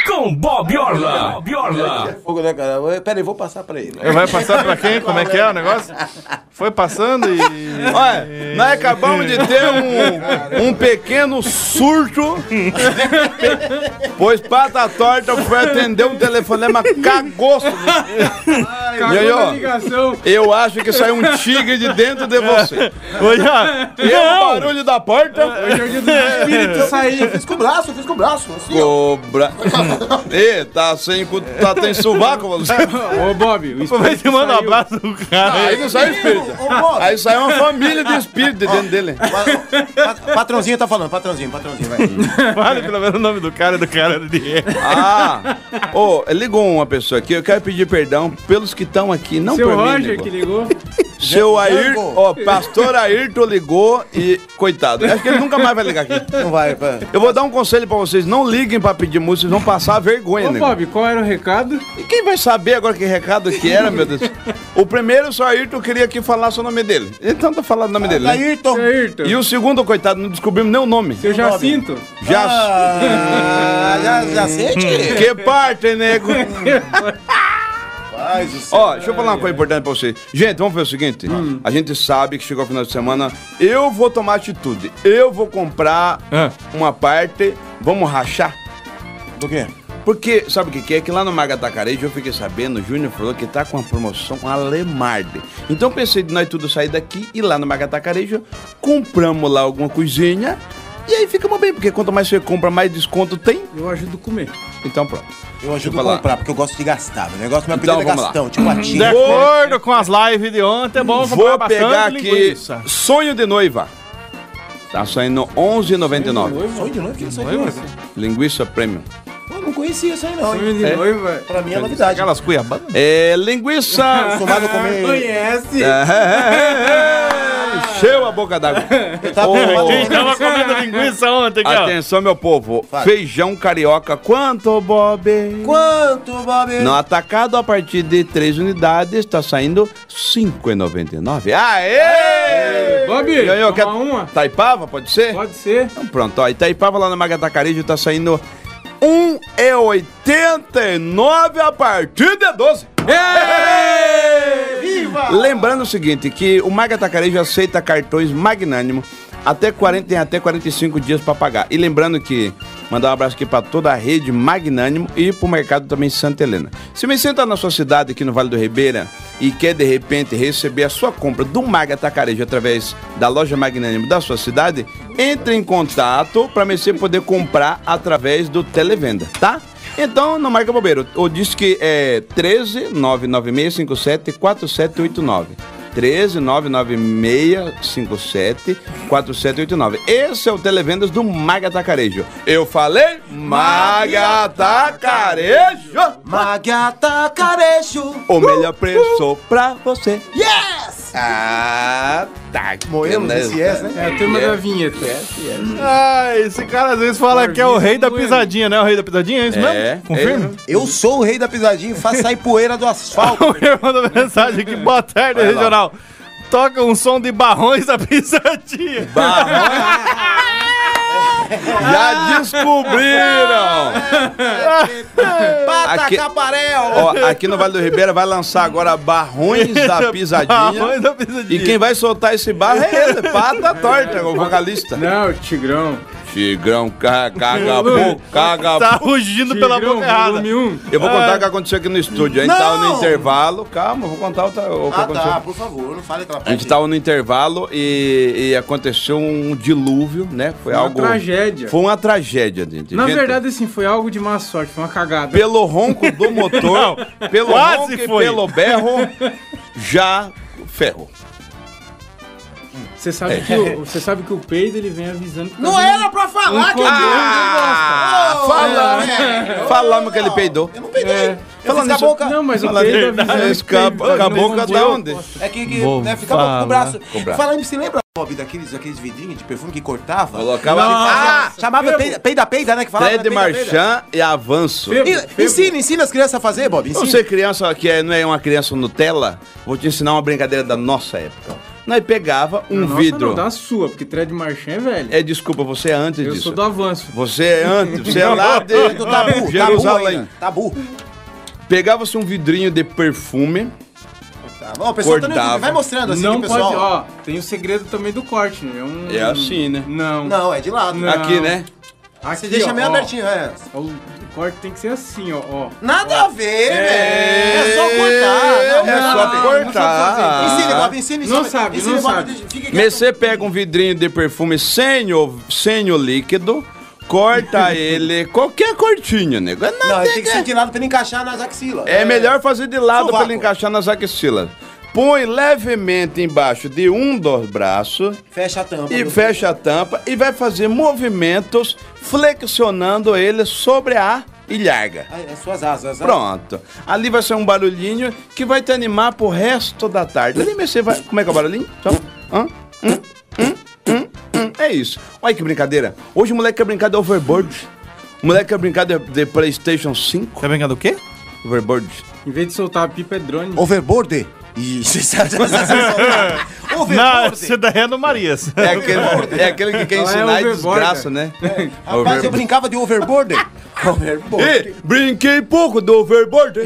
com Bob Orla. Bob Orla. Fogo, né, cara? Eu- Pera aí, vou passar pra ele. Vai passar pra quem? Como é que é o negócio? Foi passando e. Olha, nós acabamos de ter um, um pequeno surto, pois Pata Torta foi atender um telefonema cagosto. Cagou E eu acho que saiu um tigre de dentro de você. Olha, E o barulho da porta. Hoje é o dia do espírito sair. Fiz com o braço, fiz com o braço. Assim. Cobra. Ê, tá sem. cu- Tá, tem sovaco você? Ô, Bob, o Vai te espírito mandar um saiu. abraço do cara. Aí não sai espírito. Aí sai uma família de espírito de dentro dele. Pa- Patrãozinho tá falando, patrãozinho, patrãozinho, vai. Fale pelo menos o nome do cara do cara de. Ah! Ô, ligou uma pessoa aqui, eu quero pedir perdão pelos que estão aqui, não Seu por mim. Roger que ligou. Seu Ayrton, ó, pastor Ayrton ligou e, coitado, acho que ele nunca mais vai ligar aqui. Não vai, vai. Eu vou dar um conselho pra vocês, não liguem pra pedir música, vocês vão passar vergonha, Ô, né? Bob, qual era o recado? E quem vai saber agora que recado que era, meu Deus? O primeiro, o seu Ayrton queria que falasse o nome dele. Então tá falando o nome dele, né? Ayrton. Ayrton. E o segundo, coitado, não descobrimos nem o nome. Seu Jacinto. Já. Ah, já, já sei, tio. Que parte, nego? Seu. Ó, deixa eu falar uma coisa importante pra vocês. Gente, vamos fazer o seguinte: a gente sabe que chegou o final de semana. Eu vou tomar atitude. Eu vou comprar Ah. uma parte. Vamos rachar. Do quê? Porque, sabe o que, que é? Que lá no Maga Tacarejo eu fiquei sabendo, o Júnior falou que tá com uma promoção Alemarde. Então pensei de nós tudo sair daqui e lá no Maga Tacarejo, compramos lá alguma coisinha e aí ficamos bem, porque quanto mais você compra, mais desconto tem. Eu ajudo a comer. Então pronto. Eu ajudo a comprar, porque eu gosto de gastar. Meu negócio, meu Então, é vamos lá. Gastão, tipo a De acordo com as lives de ontem, é bom comprar Vou bastante pegar aqui linguiça. sonho de noiva. Tá saindo 11,99. Sonho de? O que é sonho de noiva? Linguiça premium. Não conhecia isso aí não, Sonho de É. noiva. Pra mim é novidade. Aquelas cuiabanas. É linguiça. A comer... Conhece? Encheu a boca d'água. Tá acostumado a comer- tava comendo linguiça ontem aqui, ó. Atenção, meu povo. Fala. Feijão carioca, quanto, Bob? Quanto, Bob? No atacado, a partir de 3 unidades, está saindo R$ 5,99. Aê! Bob, E aí, eu quero- uma. Taipava, pode ser? Pode ser. Então pronto, ó. Itaipava lá no Maga Tacarejo tá saindo R$ 1,89 a partir de 12. Viva! Lembrando o seguinte, que o Maga Tacarejo aceita cartões magnânimo até 40, tem até 45 dias para pagar. E lembrando que mandar um abraço aqui para toda a rede Magnânimo e pro mercado também Santa Helena. Se você está na sua cidade aqui no Vale do Ribeira e quer de repente receber a sua compra do Maga Tacarejo através da loja Magnânimo da sua cidade, entre em contato para você poder comprar através do televenda, tá? Então, não marca bobeira. O disque é 13 99657 4789. 13 99657 4789. Esse é o Televendas do Maga Tacarejo. Eu falei Maga Tacarejo. Magata Carejo. O melhor preço pra você. Yes! Ah, tá. Moemos esse yes, né? É a turma da vinheta. Ah, esse cara às vezes fala que é o rei da pisadinha, né? O rei da pisadinha, é isso É, mesmo? Confirma? Eu sou o rei da pisadinha e faço sair poeira do asfalto. Alguém mandou mensagem aqui, boa tarde, Vai lá. regional. Toca um som de barrões da pisadinha. Já descobriram! Pata Aqui- Caparel. Ó, aqui no Vale do Ribeira vai lançar agora Barrões da Pisadinha. Barrões da pisadinha. E quem vai soltar esse barro é ele, Pata Torta, o vocalista. Não, Tigrão. Tigrão, ca- caga a boca, caga a Tá rugindo pela Tigrão, boca errada. 1. Eu vou contar o que aconteceu aqui no estúdio. A gente tava no Não! intervalo. Calma, eu vou contar o, que Ah, aconteceu. tá, por favor, não fale aquela A gente parte. tava no intervalo e, e aconteceu um dilúvio, né? Foi Uma algo. tragédia. Foi uma tragédia, gente. Na Gente, verdade, assim, foi algo de má sorte, foi uma cagada. Pelo ronco do motor, pelo quase ronco e foi. pelo berro, já ferrou. Você sabe, que o, você sabe que o peido ele vem avisando que tá Não vindo era pra falar um que eu Ah, falamos, é. falamos que ele peidou. Eu não peguei. É. Eu fiz com a nisso- boca. Não, mas o Fala peido de- avisando Esse que tá com a um da boi. onde? É que, que Vou né, ficava com o braço. Com o braço. Falando você lembra, Bob, daqueles, aqueles vidrinhos de perfume que cortava? Colocava Ah, chamava peida, peida, peida, né? Que falava. Fred né, peida, peida. Marchand e avanço. Febo, E- febo. Ensina, ensina as crianças a fazer, Bob. Ensina. Você criança que é- não é uma criança Nutella, vou te ensinar uma brincadeira da nossa época. Nós pegava um nossa vidro. Não, da sua, porque Thread Marchand é velho. É, desculpa, você é antes Eu disso. sou do avanço. Você é antes, você é lá de Do tabu, Jerusalém. tabu Tabu. Pegava-se um vidrinho de perfume, Tá. Ó, o pessoal tá no Cortava. YouTube, vai mostrando assim não que pessoal... pode, ó, tem o segredo também do corte, né? É, um, É assim, né? Não. Não, é de lado. Não. aqui, né? Aqui, Você deixa ó, meio ó. abertinho, é. O, corte tem que ser assim, ó. ó. Nada a ver, É. velho. É só cortar. Não, É só cortar. Ensine, Bob, ensine. Não sabe, Ensine, não sabe. Mas você pega um vidrinho de perfume sem o, sem o líquido, corta ele, qualquer cortinho, nego. É Não, ele tem que ser de lado pra ele encaixar nas axilas. É melhor fazer de lado Sovaco. para ele encaixar nas axilas. Põe levemente embaixo de um dos braços Fecha a tampa. e fecha a tampa e vai fazer movimentos flexionando ele sobre a ilharga. É suas asas. né? Pronto. Ali vai ser um barulhinho que vai te animar pro resto da tarde. Ali você vai. Como é que é o barulhinho? Só. Hã? Hum, hum, hum, hum. É isso. Olha que brincadeira. Hoje o moleque quer brincar de overboard. O moleque quer brincar de, de PlayStation 5. Quer brincar do quê? Overboard. Em vez de soltar a pipa, é drone. Overboard. Isso, isso, isso, isso, isso. Não, Overboard. esse daí é no Marias. É aquele, é aquele que quer é ensinar e overboard, desgraça, né? Rapaz, eu brincava de overboard. Overboard. Ih, brinquei pouco do overboard.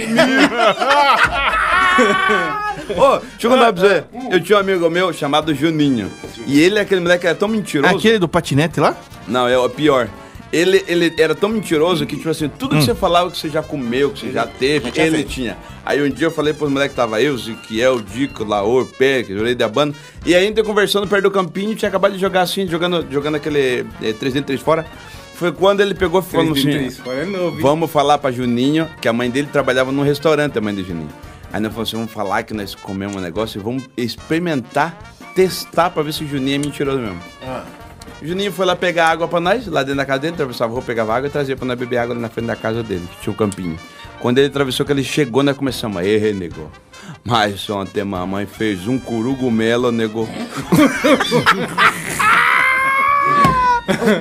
Ô, deixa eu contar pra você. Eu tinha um amigo meu chamado Juninho. E ele é aquele moleque que era tão mentiroso. Aquele do patinete lá? Não, é o pior. Ele, ele era tão mentiroso que, tipo assim, tudo que você falava que você já comeu, que você já teve, tinha ele tinha. Aí um dia eu falei pros moleques que tava eu, Ziquiel, Dico, Laor, Pé, que jurei da banda. E aí a gente conversando perto do campinho, tinha acabado de jogar assim, jogando, jogando aquele é, 3 dentro 3 fora. Foi quando ele pegou e falou assim: fora é novo? Vamos falar pra Juninho, que a mãe dele trabalhava num restaurante, a mãe do Juninho. Aí nós falamos assim: vamos falar que nós comemos um negócio e vamos experimentar, testar pra ver se o Juninho é mentiroso mesmo. O Juninho foi lá pegar água pra nós, lá dentro da casa dele, atravessava a rua, pegava água e trazia pra nós beber água na frente da casa dele, que tinha um campinho. Quando ele atravessou, que ele chegou, nós começamos, ei, nego. Mas ontem mamãe fez um curugumelo, nego.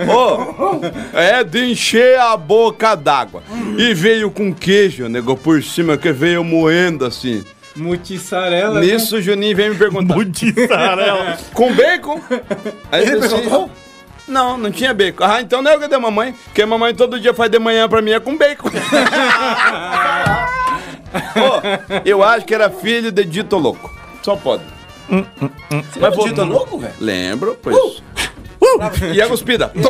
Ô, é de encher a boca d'água. E veio com queijo, nego, por cima, que veio moendo assim. Mutiçarela. né? Nisso o Juninho vem me perguntar. Mussarela. Com bacon? Aí Ele disse, perguntou? Não, não tinha bacon. Ah, então não é o que da mamãe, porque a mamãe todo dia faz de manhã pra mim é com bacon. Ô, eu acho que era filho de Dito Louco. Só pode. Mas vou- Dito louco, velho? Lembro, pois. E a cuspida.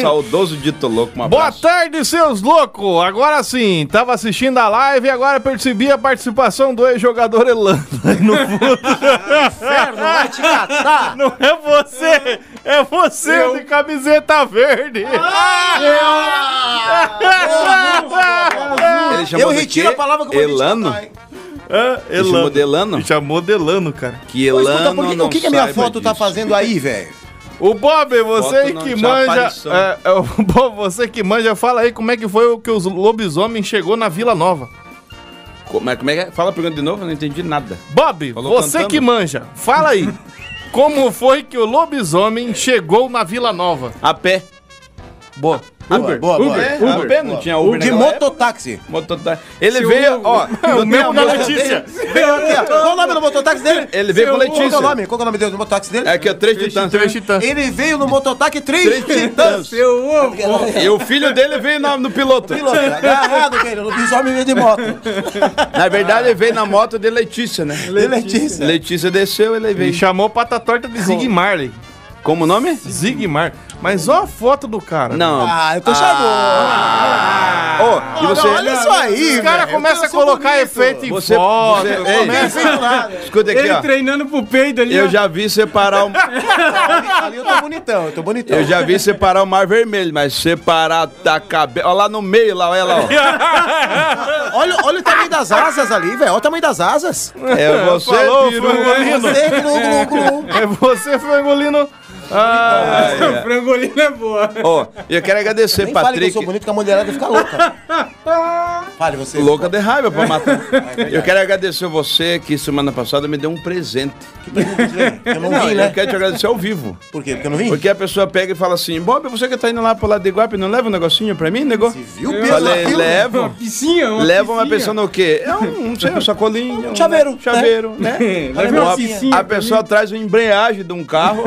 Saudoso Dito Louco, uma Boa tarde, seus loucos! Agora sim, tava assistindo a live e agora percebi a participação do ex-jogador Elano aí no fundo. Inferno, vai te catar. Não é você, é você de camiseta verde. Ele chamou Eu de retiro a palavra que eu vou Elano? Ah, Ele chamou de Elano? Ele chamou de Elano, cara. Que Elano escuta, por que- não o que, que a minha foto tá disso. fazendo aí, velho? O Bob, você que manja. É, é, o Bob, você que manja, fala aí como é que foi o que os lobisomens chegou na Vila Nova. Como é, como é que é? Fala a pergunta de novo, eu não entendi nada. Bob, Falou você cantando? que manja, fala aí. Como foi que o lobisomem chegou na Vila Nova? A pé. Boa. Uber, boa, boa. É, a pé não tinha Uber De mototáxi. Mototáxi. Ele Seu veio, ó. É o tem mesmo a da Letícia. Ó. Qual o nome do mototáxi dele? Ele veio com Qual que é o Letícia. nome? Qual que é o nome dele, do mototáxi dele? É aqui, ó, três titãs. Três titãs. Ele veio no mototáxi três, titãs. Seu ovo. E o filho dele veio no, no piloto. Piloto, agarrado, velho. No bisomem veio de moto. Na verdade, ele veio na moto de Letícia, né? Letícia. Letícia desceu, ele Ele veio. chamou Pata Torta de Zig Marley. Como o nome? Zig Marley. Mas ó a foto do cara. Não. Ah, eu tô chamando. Ô, e você. olha isso aí, Os caras velho. começam a colocar bonito. efeito em Você- foto. você- ei. começa a... Escuta aqui, Ele ó. treinando pro peido ali. Eu ó. já vi separar o. Ali, ali eu tô bonitão, eu tô bonitão. Eu já vi separar o mar vermelho, mas separar da cabeça. Olha lá no meio, lá, olha lá, ó. Olha, olha o tamanho das asas ali, velho. Olha o tamanho das asas. É você, Falou, piru. frangolino. Você, glu, glu, glu. É você, frangolino. Ah, É. Frangolina é boa. Ó, e eu quero agradecer, Nem fale que eu Patrick. sou bonito, que a mulherada fica louca. Fale você. Louca de raiva pra matar. eu quero agradecer você que semana passada me deu um presente. Que presente, velho? Eu não, vi, eu né? quero te agradecer ao vivo. Por quê? Porque eu não vim? Porque a pessoa pega e fala assim, Bob, você que tá indo lá pro lado de Iguape, não leva um negocinho pra mim, nego? viu, Eu Falei, levo. Uma piscinha, uma Leva uma pessoa no quê? É um, não sei, um sacolinho. Um chaveiro, Chaveiro, né? Leve uma a, piscinha a pessoa traz uma embreagem de um carro.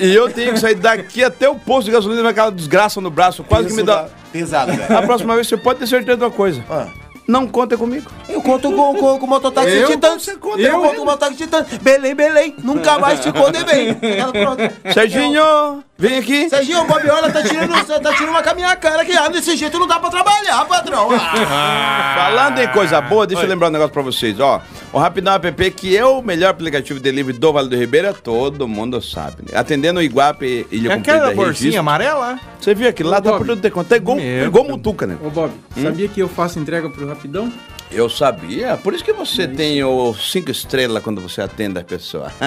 E eu tenho que sair daqui até o posto de gasolina com aquela desgraça no braço, quase que me dá. Pesado, velho. A próxima vez você pode ter certeza de uma coisa. Ah. Não conta comigo. Eu conto com, com, com o mototáxi Eu? titã. Você conta, eu eu? conto com o mototáxi titã. Belém, Belém. Nunca mais te conde bem. Pronto. Serginho, vem aqui. Serginho, o Bob Orla tá tirando, tá tirando uma com a minha cara que ah, desse jeito não dá pra trabalhar, patrão. Ah. Falando em coisa boa, deixa eu lembrar um negócio pra vocês, ó. O Rapidão App, que é o melhor aplicativo de delivery do Vale do Ribeira, todo mundo sabe, né? Atendendo o Iguape, Ilha É Comprida, aquela bolsinha Registro. amarela? Você viu aquilo lá, tá por tudo ter conta. É igual, Meu igual mutuca, né? Ô, Bob, Hum? sabia que eu faço entrega pro Rapidão? Eu sabia, por isso que você tem o cinco estrelas quando você atende a pessoa.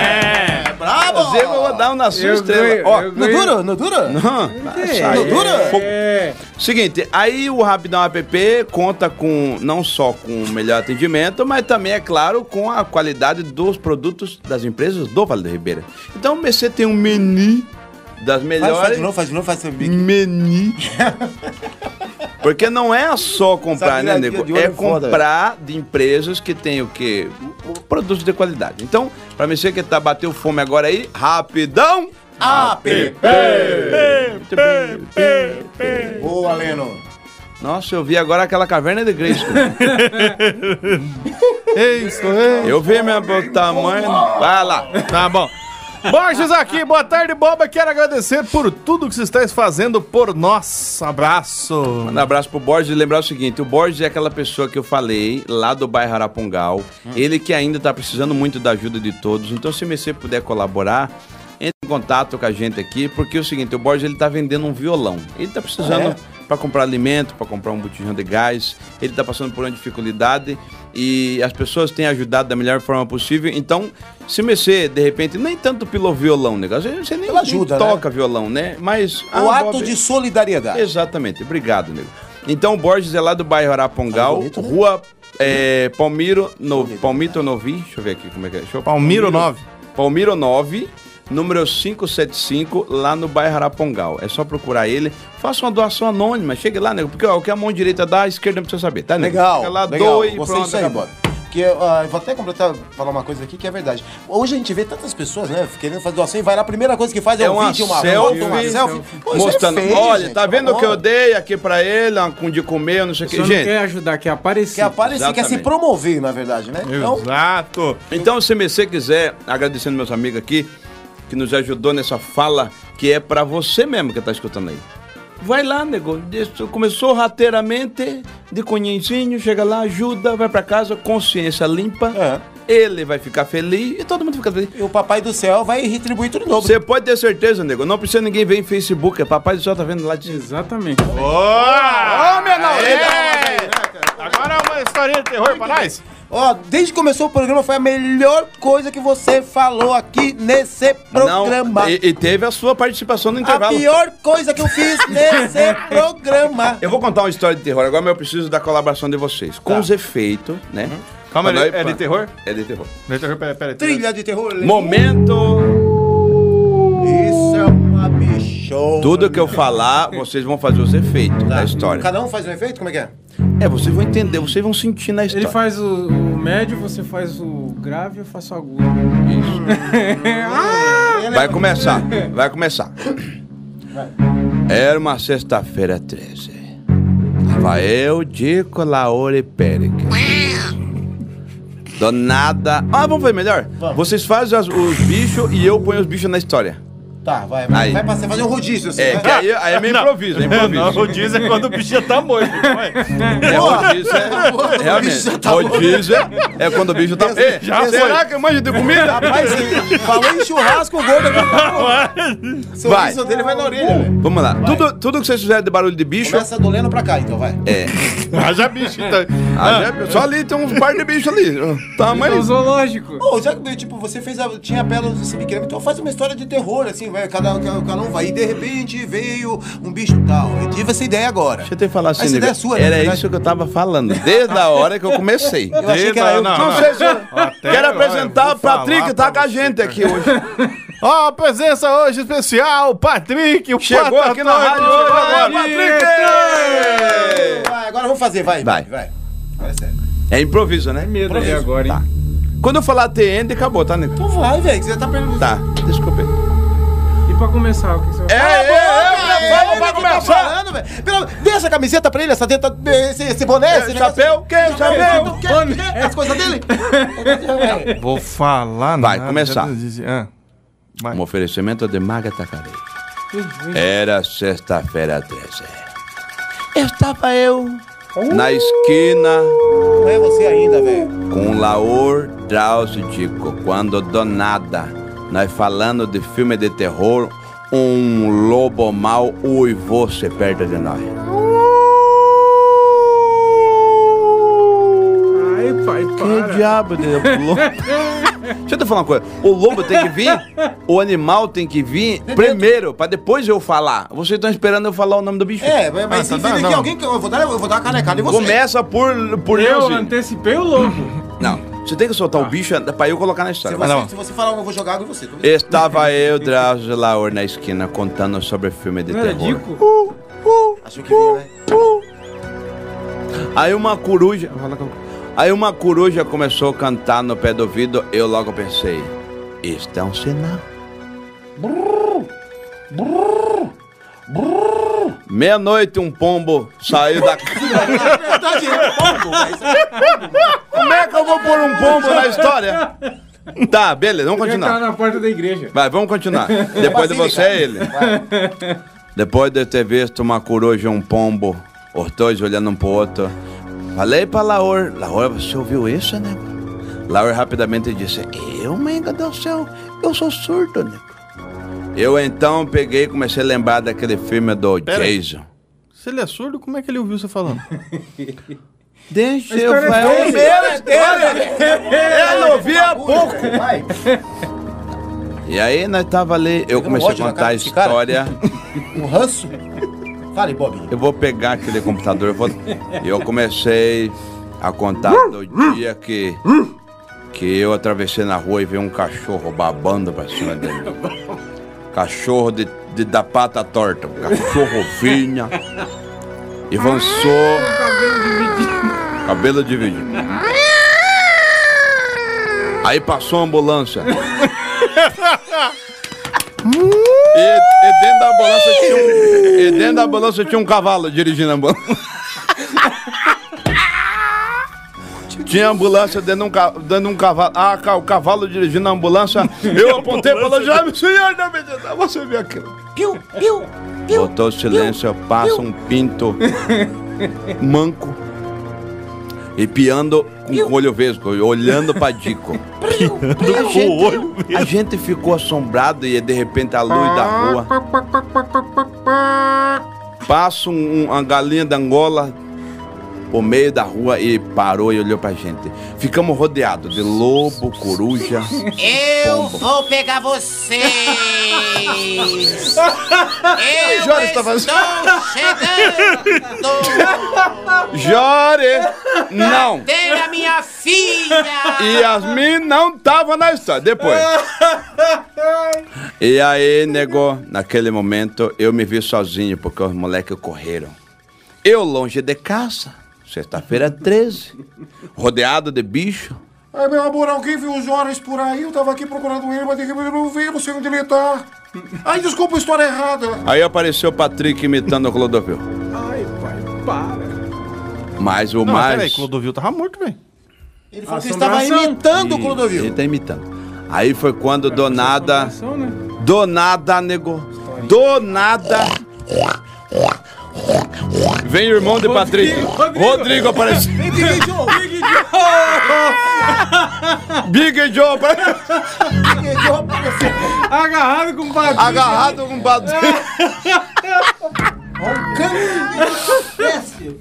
É, brabo! Inclusive, eu vou dar um na sua Eu estrela. ganho, Ó, No duro? No duro? Não, É, No duro? É. Seguinte, aí o Rapidão App conta com não só com o melhor atendimento, mas também, é claro, com a qualidade dos produtos das empresas do Vale do Ribeira. Então você tem um menu das Faz, melhores. faz de novo, faz de novo, faz seu bico. Menu. Porque não é só comprar, né, olho É comprar de empresas que tem o quê? Produtos de qualidade. Então, pra você que tá bateu fome agora aí, rapidão! App. Boa, Leno. Nossa, eu vi agora aquela caverna de Grace. Isso, é. Eu vi meu tamanho. Vai lá. Tá bom. Borges aqui, boa tarde, Boba. Quero agradecer por tudo que você está fazendo por nós. Abraço. Manda um abraço pro Borges e lembrar o seguinte: o Borges é aquela pessoa que eu falei lá do bairro Arapongal. Ele que ainda tá precisando muito da ajuda de todos. Então, se você puder colaborar, entre em contato com a gente aqui, porque é o seguinte: o Borges ele tá vendendo um violão. Ele tá precisando Ah, para comprar alimento, para comprar um botijão de gás. Ele tá passando por uma dificuldade e as pessoas têm ajudado da melhor forma possível. Então, se você, de repente, nem tanto pelo violão, negócio, você nem, ajuda, nem né? toca violão, né? Mas. O ah, ato Bob, de solidariedade. Exatamente, obrigado, nego. Então, o Borges é lá do bairro Arapongal, Ah, bonito, né? rua é, Palmiro, no, Palmito Novi, deixa eu ver aqui como é que é. Eu- Palmiro 9. Palmiro 9, número 575, lá no bairro Arapongal. É só procurar ele. Faça uma doação anônima, chegue lá, nego, porque ó, o que a mão direita dá, a esquerda não precisa saber, tá, nego? Legal, Chega lá, legal. doe e Gostei pronto, disso aí, acabou. Bob. Porque eu vou até completar, falar uma coisa aqui que é verdade. Hoje a gente vê tantas pessoas, né, querendo fazer doação e vai lá, a primeira coisa que faz é, É um uma vídeo, uma selfie, uma selfie. Pô, isso é mostrando, feio, olha, gente, tá vendo o que eu dei aqui pra ele, ó, com de comer, não sei o Você que. Gente, quer ajudar, quer aparecer. Quer aparecer, quer se Exatamente. promover, na verdade, né? Então, Exato. Então, se você quiser, agradecendo meus amigos aqui, que nos ajudou nessa fala, que é pra você mesmo que tá escutando aí. Vai lá, nego. Isso Começou rateiramente, de cunhinzinho, chega lá, ajuda, vai pra casa, consciência limpa. É. Ele vai ficar feliz e todo mundo fica feliz. e o papai do céu vai retribuir tudo de novo. Você pode ter certeza, nego. Não precisa ninguém ver em Facebook. É Papai do Céu tá vendo lá de. Exatamente. Ô, menor, Agora é uma historinha de terror pra nós. Ó, desde que começou o programa foi a melhor coisa que você falou aqui nesse programa. Não, e, e teve a sua participação no A intervalo. pior coisa que eu fiz nesse programa. Eu vou contar uma história de terror agora, mas eu preciso da colaboração de vocês. Com Tá. os efeitos, né? Calma, Pra é, nós- é de terror? É de terror. De terror, peraí, peraí. Trilha de terror. Momento. Isso é uma bichona. Tudo que eu falar, vocês vão fazer os efeitos da história. Cada um faz um efeito? Como é que é? É, vocês vão entender, vocês vão sentir na história. Ele faz o, o médio, você faz o grave, eu faço o agudo. Vai começar, vai começar. Era uma sexta-feira 13. Tava eu, Dico, Laura e Péricles. Do nada. Ah, vamos ver melhor? Vamos. Vocês fazem as- os bichos e eu ponho os bichos na história. Tá, vai, vai, Aí. vai pra você fazer um rodízio assim. É, né? que aí, aí é meio improviso, é improviso. Não, o diz é quando o bicho já tá morto. vai. É, rodízio é. Realmente. Rodízio é, é quando o bicho tá. Ei, Já será que manja de comida? Rapaz, falou em churrasco, o gordo aqui. O sorriso dele vai na orelha, velho. Vamos lá. Tudo, tudo que vocês fizerem de barulho de bicho. Começa do Leno pra cá, então, vai. É. Haja bicho, então. Ah, já- só ali tem uns par de bichos ali. É Tamanho. o zoológico. Ô, já que, tipo, você fez a... Tinha pérolas desse pequeno, então faz uma história de terror, assim, vai, cada, cada, cada um vai. E de repente veio um bicho tal. Eu tive essa ideia agora. Deixa eu te falar assim, Essa ideia é sua, né, era verdade? isso que eu tava falando, desde a hora que eu comecei. Eu achei que era eu. Não, sei se eu quero apresentar o Patrick, tá com a gente aqui hoje. Ó, a presença hoje especial, Patrick, o Chegou aqui na rádio hoje chegou agora. Vai, agora vamos fazer, vai. Vai. vai. Agora é sério. É improviso, né? Medo aí Improviso. agora, hein? Tá. Quando eu falar TN, acabou, tá, nego? Então vai, velho, que você tá perdendo. Tá, desculpa aí. Pra começar, o que você vai É, falar? é, é, Ele vamos que pra tá começar. Dê essa camiseta pra ele, essa teta, esse, esse boné, esse É, chapéu? Que chapéu? Quer as coisas dele? Vou falar Vai, nada, começar. ah, vai. Um oferecimento de Maga Tacarei. Era sexta-feira 13. Estava eu na esquina Não é você ainda, velho. com o Laor Drauzio Dico, quando do nada, nós falando de filme de terror, um lobo mau uivou-se perto de nós. Ai, pai, Que para. diabo de lobo? Deixa eu te falar uma coisa. O lobo tem que vir, o animal tem que vir primeiro, pra depois eu falar. Vocês estão esperando eu falar o nome do bicho? É, mas- mas Ah, se tá, vir aqui alguém que eu vou dar, eu vou dar uma canecada em você. Começa por, por Eu Leozinho. antecipei o lobo. Não, você tem que soltar o bicho pra eu colocar na Se história. você, Mas não. se você falar, eu vou jogar água em você. Estava eu, Drauzio Laor, na esquina, contando sobre filme de Não era terror. Dico? Achou que vinha, né? Aí uma coruja. Aí uma coruja começou a cantar no pé do ouvido, eu logo pensei, isto é um sinal. Meia-noite um pombo saiu da Na verdade, é pombo, velho. Como é que eu vou pôr um pombo na história? Tá, beleza, vamos entrar continuar. na porta da igreja. Vai, vamos continuar. Depois de você é ele. Depois de eu ter visto uma coruja e um pombo, os dois olhando um pro outro, falei pra Laor, Laor, você ouviu isso, nego? Laor rapidamente disse, eu, menga do céu, eu sou surdo, nego. Eu então peguei e comecei a lembrar daquele filme do Pera aí. Jason. Se ele é surdo, como é que ele ouviu você falando? Deixa A eu história falar. é dele. Eu ouvi há pouco. Vai. E aí nós tava ali, eu Pegando comecei a contar a história. Um ranço. Fale, Bob. Eu vou pegar aquele computador, eu vou... e eu comecei a contar do dia que que eu atravessei na rua e vi um cachorro babando pra cima dele. Cachorro de, de- da pata torta, um cachorro vinha e avançou, cabelo dividido. Aí passou a ambulância. E, e dentro da ambulância tinha um, e dentro da ambulância tinha um cavalo dirigindo a ambulância. Tinha ambulância dentro de um, ca- de um cavalo. Ah, o cavalo dirigindo a ambulância. Eu apontei e falei, já, senhor, não me dá, você viu aquilo. Piu, piu. Botou silêncio, passa um pinto manco e piando com o olho vesgo, olhando pra Dico. A gente, a gente ficou assombrado e de repente a luz da rua. Passa um- uma galinha da Angola por meio da rua e parou e olhou pra gente. Ficamos rodeados de lobo, coruja. Eu vou pegar vocês! Eu Jorge tá estou chegando! Jore! Não! Tem a minha filha! Yasmin não tava na história. Depois. E aí, nego, naquele momento eu me vi sozinho porque os moleques correram. Eu longe de casa, sexta-feira 13, rodeado de bicho. Ai, meu amor, alguém viu o Joras por aí? Eu tava aqui procurando ele, mas de repente eu não vi, não sei onde ele tá. Ai, desculpa a história errada. Aí apareceu o Patrick imitando o Clodovil. Ai, pai, para. Mas o Não, mais. peraí, Clodovil tava morto, velho. Ele falou que ele estava imitando o Clodovil. Ele tá imitando. Aí foi quando do nada. Né? Do nada, nego. Do nada. Vem o irmão de Patrick. Rodrigo. Rodrigo apareceu. Big Joe, Big Joe! Big Joe apareceu. Big Joe apareceu. Agarrado com o padrinho. Agarrado com o Patrick.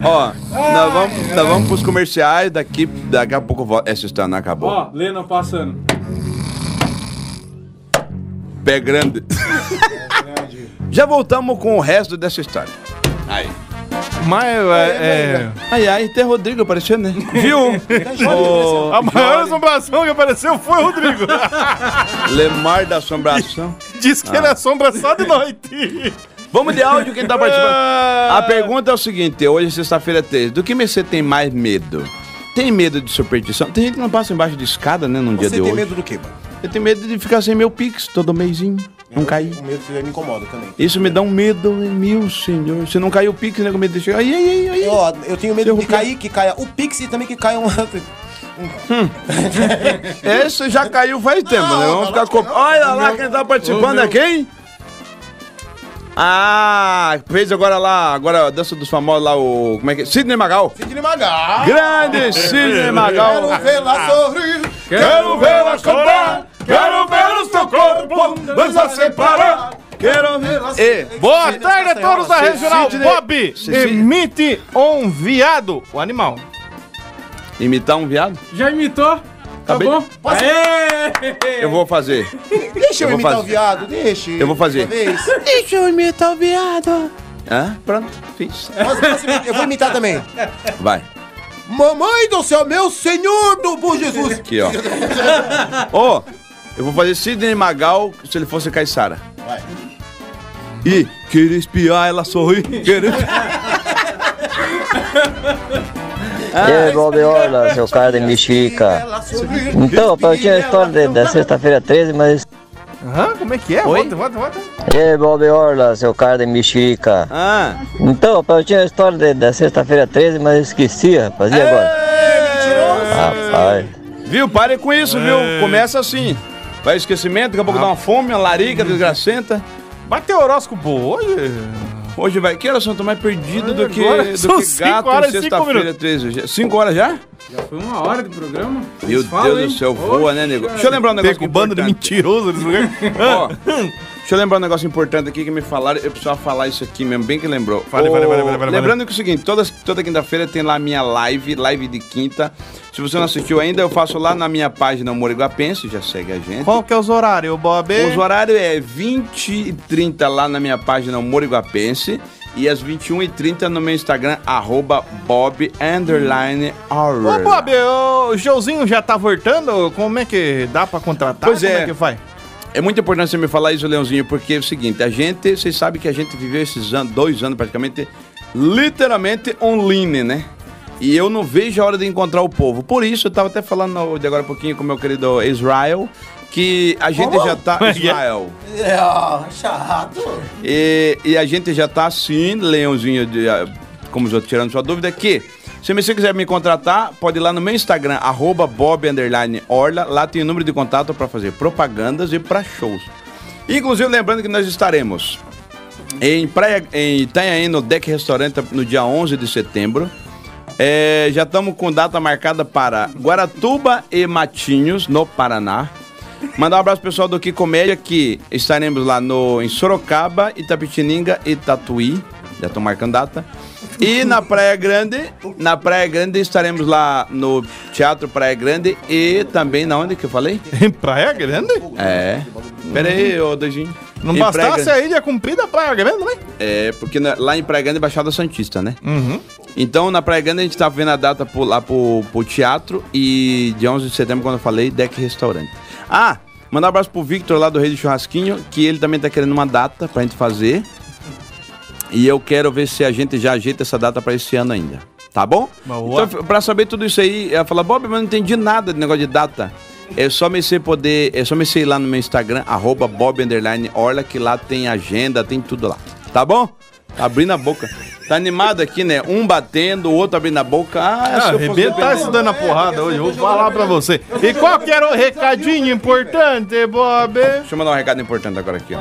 Ó, nós vamos, nós vamos pros comerciais. Daqui, daqui a pouco volta. Essa história não acabou. Ó, Lena passando. Pé grande. Já voltamos com o resto dessa história. Aí. Mas é. Ai, ai, até Rodrigo apareceu, né? Viu? Ô, A maior assombração que apareceu foi o Rodrigo. Lemar da assombração. Diz que Ah. ele assombra só de noite. Vamos de áudio, quem tá participando. A pergunta é o seguinte: hoje é sexta-feira 13. Do que você tem mais medo? Tem medo de superstição? Tem gente que não passa embaixo de escada, né, num dia Você de tem hoje. medo do quê, mano? Eu tenho medo de ficar sem meu Pix todo mêsinho. Não cair. O medo me incomoda também. Isso me dá um medo, meu senhor. Se não cair o Pix, né, com medo de chegar. Ai, ai, ai, ai. Ó, eu tenho medo de cair, que caia o Pix e também que caia um. Esse já caiu faz tempo, né? Vamos ficar com. Olha lá quem tá participando é quem? Ah, fez agora lá, agora a dança dos famosos lá, o. Como é que é? Sidney Magal. Sidney Magal. Grande Sidney Magal. Quero vê-la sorrir. Quero vê-la cantar, quero ver o seu corpo, vamos a separar. Quero vê-la. E, Boa tarde a todos da Regional. Sidney- Bob, emite um viado, o animal. Imitar um viado? Já imitou? Tá Acabei- bom? Aê! Eu vou fazer. Deixa eu, Eu imitar fazer. o viado, deixa. Eu vou fazer. Deixa eu imitar o viado. Hã? Pronto, fiz. Posso- posso? Eu vou imitar também. Vai. Mamãe do céu, meu senhor do bom Jesus. Aqui, ó. Ó, eu vou fazer Sidney Magal se ele fosse Caissara. Vai. E queria espiar, ela sorri. Queria... E aí, Bob Orla, seu cara de mexerica. Então, eu tinha a história de- da sexta-feira 13, mas. Hã? Como é que é? Oi? Volta, volta, volta. E aí, Bob Orla, seu cara de mexerica. Ah. Então, eu tinha a história de- da sexta-feira 13, mas esqueci, rapaz. E agora? Rapaz. Viu? Pare com isso, viu? Começa assim. Vai esquecimento, daqui a pouco dá uma fome, uma larica desgracenta. Bateu horóscopo hoje? Hoje vai. Que horas são? Tô mais perdido do que, Agora do são que cinco gato horas sexta-feira minutos. 13. 5 horas já? Já foi uma hora de programa? Meu falam, Deus hein? do céu, voa, né, nego? Deixa eu lembrar um negócio Pega o bando de mentiroso nesse lugar. Ó, deixa eu lembrar um negócio importante aqui que me falaram. Eu precisava falar isso aqui mesmo, bem que lembrou. Fale, fale, fale, Lembrando que é o seguinte: toda, toda quinta-feira tem lá a minha live, live de quinta. Se você não assistiu ainda, eu faço lá na minha página Humor Iguapense, já segue a gente. Qual que é os horários, Bob? Os horários é 20 e 30 lá na minha página Humor Iguapense e às 21 e 30 no meu Instagram, arroba Bob Underline Ô. Bob, o showzinho já tá voltando? Como é que dá pra contratar? Pois Como é. é que faz? É muito importante você me falar isso, Leãozinho, porque é o seguinte, a gente, vocês sabem que a gente viveu esses anos, dois anos praticamente, literalmente online, né? E eu não vejo a hora de encontrar o povo. Por isso, eu tava até falando de agora um pouquinho com o meu querido Israel, que a gente já tá... Israel. É, chato. E, e a gente já tá assim, Leãozinho, de, como os outros tirando sua dúvida, que se você quiser me contratar, pode ir lá no meu Instagram, arroba Bob underline Orla. Lá tem o número de contato para fazer propagandas e para shows. Inclusive, lembrando que nós estaremos em, Praia, em Itanhaém, no Deck Restaurante, no dia 11 de setembro. É, já estamos com data marcada para Guaratuba e Matinhos, no Paraná. Mandar um abraço pessoal do Que Comédia, que estaremos lá no, em Sorocaba, Itapetininga e Tatuí. Já estão marcando data. E na Praia Grande, na Praia Grande estaremos lá no Teatro Praia Grande e também na onde que eu falei? Em Praia Grande? É. Pera aí, ô Dojinho. Não Em Praia bastasse Grande. a ilha comprida, a Praia Grande, né? É, porque na- lá em Praia Grande é Baixada Santista, né? Uhum. Então, na Praia Grande, a gente tá vendo a data pro- lá pro, pro teatro e dia 11 de setembro, quando eu falei, Deck Restaurante. Ah, mandar um abraço pro Victor lá do Rei do Churrasquinho, que ele também tá querendo uma data pra gente fazer. E eu quero ver se a gente já ajeita essa data pra esse ano ainda. Tá bom? Boa. Então, pra saber tudo isso aí, ela fala, Bob, mas não entendi nada de negócio de data. É só me ser poder, é só me ser ir lá no meu Instagram, arroba Bob Orla, que lá tem agenda, tem tudo lá. Tá bom? Tá abrindo a boca. Tá animado aqui, né? Um batendo, o outro abrindo a boca. Ah, Ah, arrebenta depender- se dando a porrada hoje, eu vou falar pra você. E qual que era o recadinho importante, Bob? Deixa eu mandar um recado importante agora aqui, ó.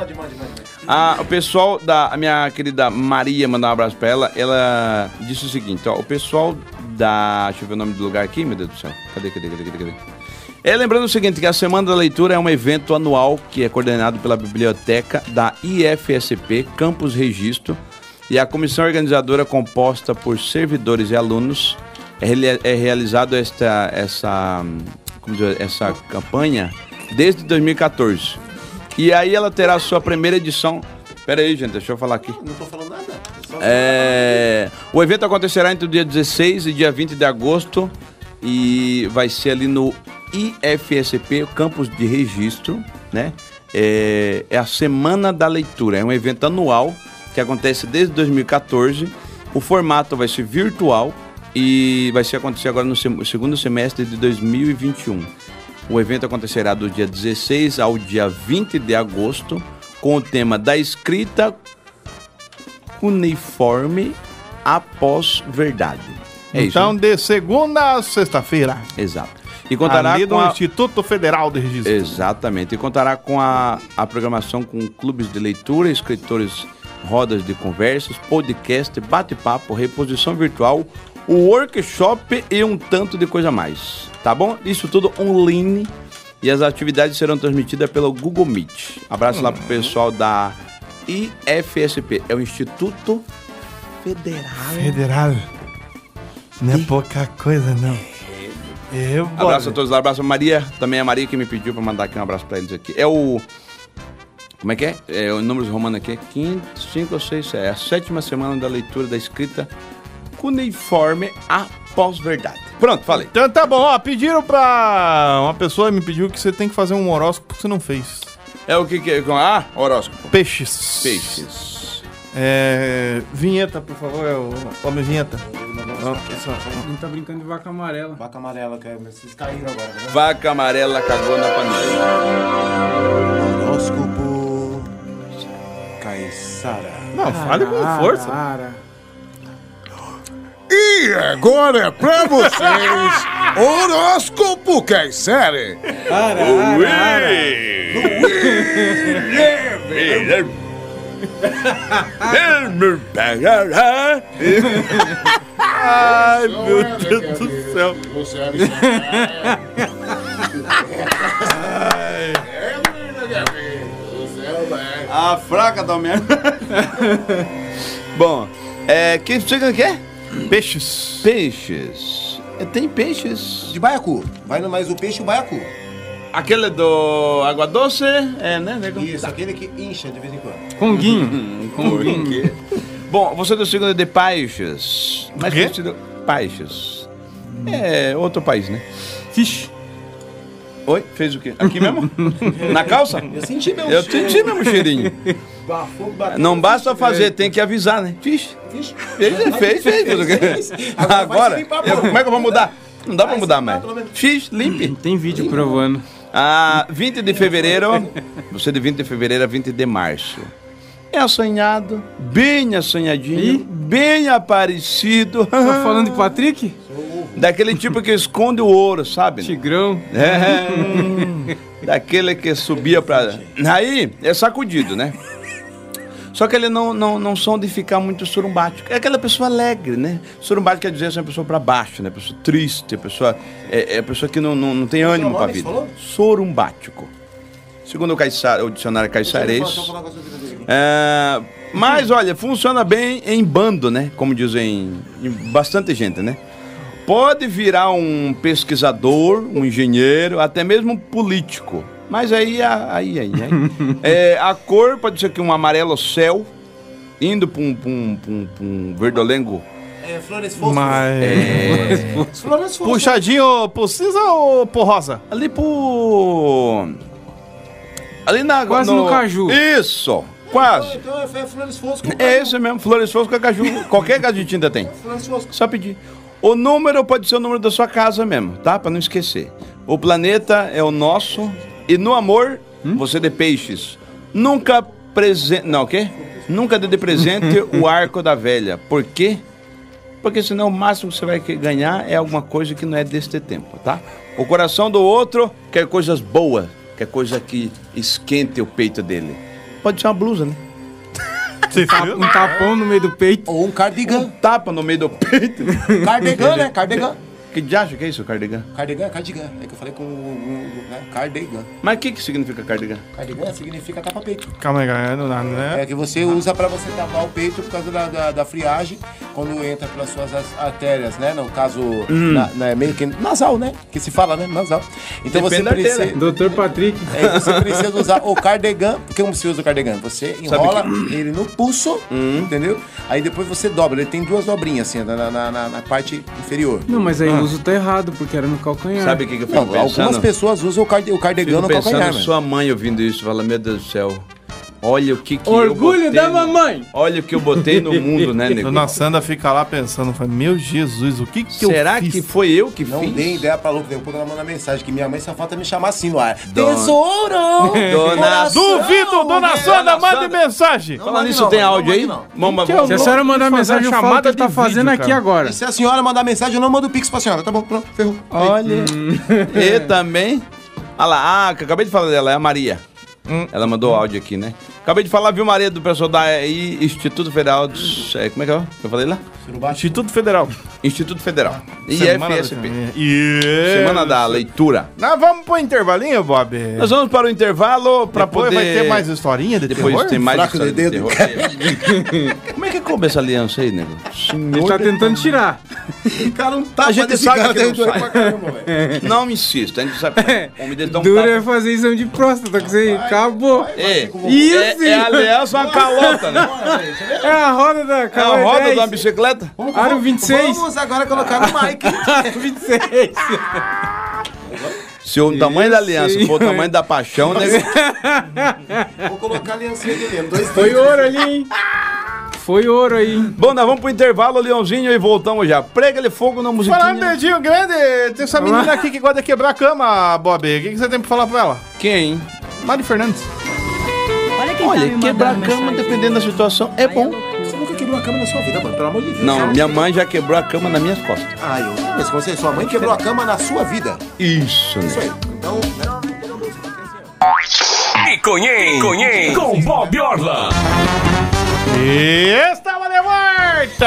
O pessoal da minha querida Maria, mandar um abraço pra ela. Ela disse o seguinte, ó. O pessoal da. Deixa eu ver o nome do lugar aqui, meu Deus do céu. Cadê, cadê, cadê, cadê? cadê? É, lembrando o seguinte, que a Semana da Leitura é um evento anual que é coordenado pela biblioteca da IFSP Campus Registro e a comissão organizadora composta por servidores e alunos é, é realizado esta essa como dizer, essa campanha desde 2014. E aí ela terá a sua primeira edição. Pera aí, gente, deixa eu falar aqui. Não tô falando nada. É, o evento acontecerá entre o dia 16 e dia 20 de agosto e vai ser ali no IFSP, o campus de registro, né? É, é a Semana da Leitura, é um evento anual que acontece desde 2014. O formato vai ser virtual e vai ser acontecer agora no segundo semestre de 2021. O evento acontecerá do dia 16 ao dia 20 de agosto com o tema da escrita uniforme após verdade. É então, isso. de segunda a sexta-feira. né? Exato. E contará Ali com no a... Instituto Federal de Registro. Exatamente. E contará com a, a programação com clubes de leitura, escritores, rodas de conversas, podcast, bate-papo, reposição virtual, o workshop e um tanto de coisa a mais. Tá bom? Isso tudo online. E as atividades serão transmitidas pelo Google Meet. Abraço lá pro pessoal da IFSP. É o Instituto Federal. Federal. Não é pouca coisa, não. Eu, Abraço a todos lá, abraço a Maria, também a Maria que me pediu pra mandar aqui um abraço pra eles aqui. É o. Como é que é? É o número romano aqui é quinto, cinco ou seis, é a sétima semana da leitura da escrita cuneiforme após verdade. Pronto, falei. Então tá bom, ó, pediram pra. Uma pessoa me pediu que você tem que fazer um horóscopo que você não fez. É o que que é? Ah, horóscopo. Peixes. Peixes. É. Vinheta, por favor, é o homem vinheta. Não tá brincando de vaca amarela. Vaca amarela, cara, mas vocês caíram agora, né? Vaca amarela cagou na panela. Horóscopo. Caiçara. Não, fale com força. ara. E agora é pra vocês, horóscopo que é série. Ara, ara, ara. Ai, meu Deus do céu. A fraca da minha. Bom, é. Quem chega que é? Peixes. Peixes. É, Tem peixes. De baiacu. Vai no mais o peixe e o baiacu. Aquele do água doce, é, né? nego? Isso, aquele que incha de vez em quando. Conguinho. Conguinho. Bom, você do signo de Peixes. Mas conhecido Peixes. É outro país, né? Fish. Oi? Fez o quê? Aqui mesmo? Na calça? Eu senti meu Eu cheiro. senti mesmo o cheirinho. Bafou, bateu, Não basta fazer, tem que avisar, né? Fiz. Fish. Fez, fez, fez. fez o quê? Fez. Agora eu- como é que eu vou mudar? Não dá pra Vai mudar mais. Fiz, limpe. Tem vídeo provando. Ah, 20 de fevereiro, você de 20 de fevereiro a 20 de março. É assanhado, bem assanhadinho, Ih. bem aparecido. Tá falando de Patrick? Daquele tipo que esconde o ouro, sabe? Tigrão. É, daquele que subia pra. Aí é sacudido, né? Só que ele não, não, não são de ficar muito surumbático. É aquela pessoa alegre, né? Surumbático quer dizer assim, uma pessoa pra baixo, né? Pessoa triste, a pessoa. É, é a pessoa que não, não, não tem ânimo pra que vida. você falou? Surumbático. Segundo o, Caissara, o dicionário a vida dele. É, mas olha, funciona bem em bando, né? Como dizem em bastante gente, né? Pode virar um pesquisador, um engenheiro, até mesmo um político. Mas aí, aí, aí, aí. É, a cor pode ser que um amarelo céu, indo para um, pra um, pra um, pra um verdolengo. É, Flores Fosfo. Mas. É, Flores Fosfo. Puxadinho por cinza ou por rosa? ali pro. Ali na. Quase no caju. Isso! Quase! Então é Flores Fosco. É esse mesmo, Flores Fosco é caju. Qualquer caju de tinta tem. Flores Fosco. Só pedir. O número pode ser o número da sua casa mesmo, tá? Pra não esquecer. O planeta é o nosso. E no amor, você de peixes. Nunca presente. Não, o quê? Nunca dê de presente o arco da velha. Por quê? Porque senão o máximo que você vai ganhar é alguma coisa que não é deste tempo, tá? O coração do outro quer coisas boas, quer coisa que esquente o peito dele. Pode ser uma blusa, né? Você viu? Um tapão no meio do peito. Ou um cardigan. Tapa no meio do peito. Cardigan, né? Cardigan. Que diacho que é isso, cardigan? Cardigan é cardigan. É que eu falei com o né? cardigan. Mas o que, que significa cardigan? Cardigan significa tapa-peito. Calma aí, galera, não dá, né? É que você usa pra você tapar o peito por causa da, da, da friagem, quando entra pelas suas as- artérias, né? No caso, Hum. na- na- meio que nasal, né? Que se fala, né? Nasal. Então Depende você precisa... Doutor Patrick. É, você precisa usar o cardigan. Porque como se usa o cardigan? Você enrola ele no pulso, Hum. entendeu? Aí depois você dobra. Ele tem duas dobrinhas, assim, na, na, na- na parte inferior. Não, mas aí o uso tá errado, porque era no calcanhar. Sabe o que, que eu fico Não, pensando? algumas pessoas usam o, card, o cardigan Fico no pensando calcanhar, mano. sua mãe ouvindo isso, fala, meu Deus do céu. Olha o que que Orgulho eu botei da no- mamãe. Olha o que eu botei no mundo, né, nego? Dona Sandra fica lá pensando, fala, meu Jesus, o que que eu Será que foi eu que Não fiz? dei ideia pra louco, depois ela manda mensagem que minha mãe só falta me chamar assim no ar. Dona- Tesouro! Dona Duvido, Dona? Sandra, mande Sandra. mensagem. Falando nisso, tem áudio aí? É Se a senhora mandar mensagem, chamada que tá fazendo aqui agora. E se a senhora mandar mensagem, eu não mando o pix pra senhora, tá bom? Pronto, ferrou. Olha. e também. Olha lá, ah, que eu acabei de falar dela, é a Maria. Ela mandou áudio aqui, né? Acabei de falar, viu, Maria, do pessoal da I- Instituto Federal dos. é, como é que é? que Eu falei lá? Instituto Federal. Instituto Federal. Da- IFSP. Isso. Semana da leitura. Nós vamos pro intervalinho, Bob? Nós vamos para o intervalo para Depois poder. vai ter mais historinha de Depois terror? tem mais Fraco história de de dedo. terror. Como é que coube essa aliança aí, nego? Ele tá tentando tirar. O cara não tá A gente sabe que não sai. pra caramba, velho. Não me insista, a gente sabe. Homem dá um Dura tapa. é fazer exame de próstata, que você acabou. É, Isso! é, é aliança uma calota, né? É a roda da É a roda 10. de uma bicicleta? Aro 26. Vamos agora colocar no mic. 26. Se o tamanho da aliança Isso, for o tamanho da paixão, né? Vou colocar a aliancinha dele mesmo. Dois Foi ouro ali, hein? Foi ouro aí. hein? Bom, nós vamos pro intervalo, Leãozinho, e voltamos já. Prega ele fogo na musiquinha. Falar um dedinho grande, tem essa menina aqui que gosta de quebrar a cama, Bob. O que, que você tem pra falar pra ela? Quem? Mari Fernandes. Olha quem tá Olha, me quebrar a cama, mensagem. dependendo da situação, é bom. Você nunca quebrou a cama na sua vida, mano, pelo amor de Deus. Não, minha mãe já quebrou a cama nas minhas costas. Ah, eu. Mas você, sua mãe quebrou a cama na sua vida. Isso, Isso né? aí. Então, né? Piconhém, Piconhém, com Bob Orla. E estava de volta!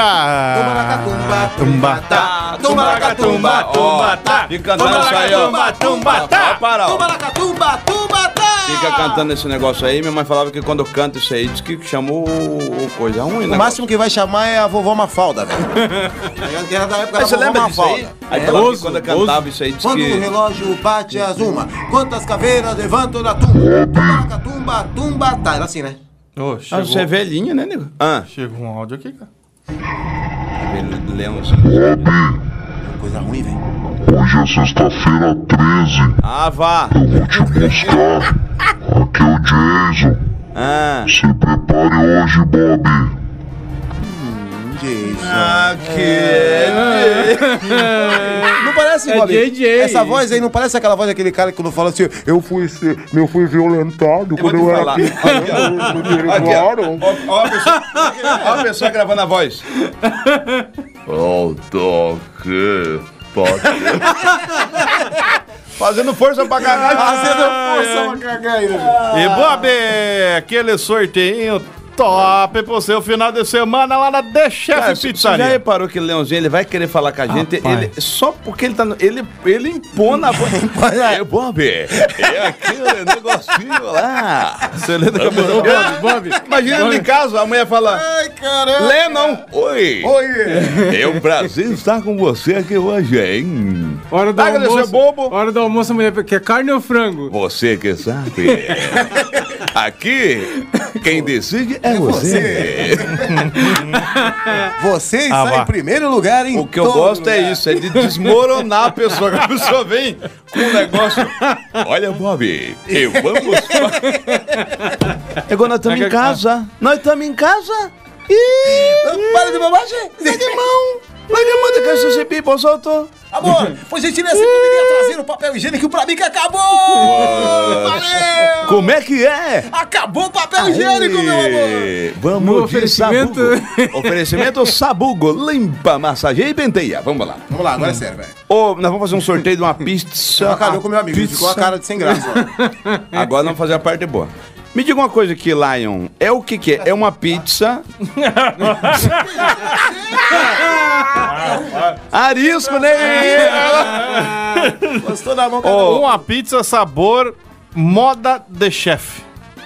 Tumba, Tumba, tá. tumba, tumba, tumba, tá. Fica cantando isso aí, ó. Tumba, tumba, tá. Tumba, tumba, tumba, tá. Fica cantando esse negócio aí. Minha mãe falava que quando eu canto isso aí, diz que chamou o coisa ruim, O né? máximo que vai chamar é a vovó Mafalda, velho. Era da época da você vovó lembra disso aí? Mafalda. Aí É. falava que Oso, quando eu cantava isso aí, diz Quando o que... relógio bate as uma, quantas caveiras levantam da tumba? Tumba, tumba, tumba, tá. Era assim, né? Ô, Ah, chegou, você é velhinha, né, nego? Ah, chegou um áudio aqui, cara. Leãozinho. Coisa ruim, velho. Hoje é sexta-feira 13. Ah, vá. Vou te buscar. Aqui é o Jason. Ah, Se prepare hoje, Bob. Não parece, É Bob? JJ. Essa voz aí não parece aquela voz daquele cara que quando fala assim, eu fui, ser- eu fui violentado quando vou eu era pequeno. me Aqui, ó. a pessoa, ó a pessoa gravando a voz. Eu aqui. Pode. Fazendo força pra cagar. Fazendo força pra cagar aí, né? E Bob, aquele sorteio top pro seu final de semana lá na The Chef Cara, você já Pizzaria. reparou que o Leãozinho ele vai querer falar com a gente Rapaz. ele, só porque ele tá no, ele, ele impõe a voz. É, Bob, é aquele negocinho lá. Você lembra que pessoa- Bob, Bob. Imagina ele em casa, a mulher fala: Ai, caramba. Lennon, oi. Oi. É um prazer estar com você aqui hoje, hein? Hora do Larga de almoço. bobo. Hora do almoço, a mulher quer carne ou frango? Você que sabe. Aqui, quem decide é você. Você Ah, está vá. em primeiro lugar em O que eu gosto é lugar. isso, é de desmoronar a pessoa. A pessoa vem com um negócio. Olha, Bob, eu vamos. Agora nós estamos em casa. Nós estamos em casa. Ih, Para de bobagem. Larga a mão. Larga a mão de que esse pipo soltou. Amor, por gentileza, você poderia trazer o papel higiênico pra mim que acabou! Valeu! Como é que é? Acabou o papel higiênico, meu amor! Aê, Vamos No de oferecimento- Sabugo. Oferecimento Sabugo. Limpa, massageia e penteia. Vamos lá. Vamos lá, agora é sério, velho. Ô, nós vamos fazer um sorteio de uma pizza. Acabou com meu amigo, Pizza. ficou a cara de sem graça. Agora vamos fazer a parte boa. Me diga uma coisa aqui, Lion. É o que que é? É uma pizza. Arisco, né? Gostou da mão, Uma pizza sabor moda de chefe.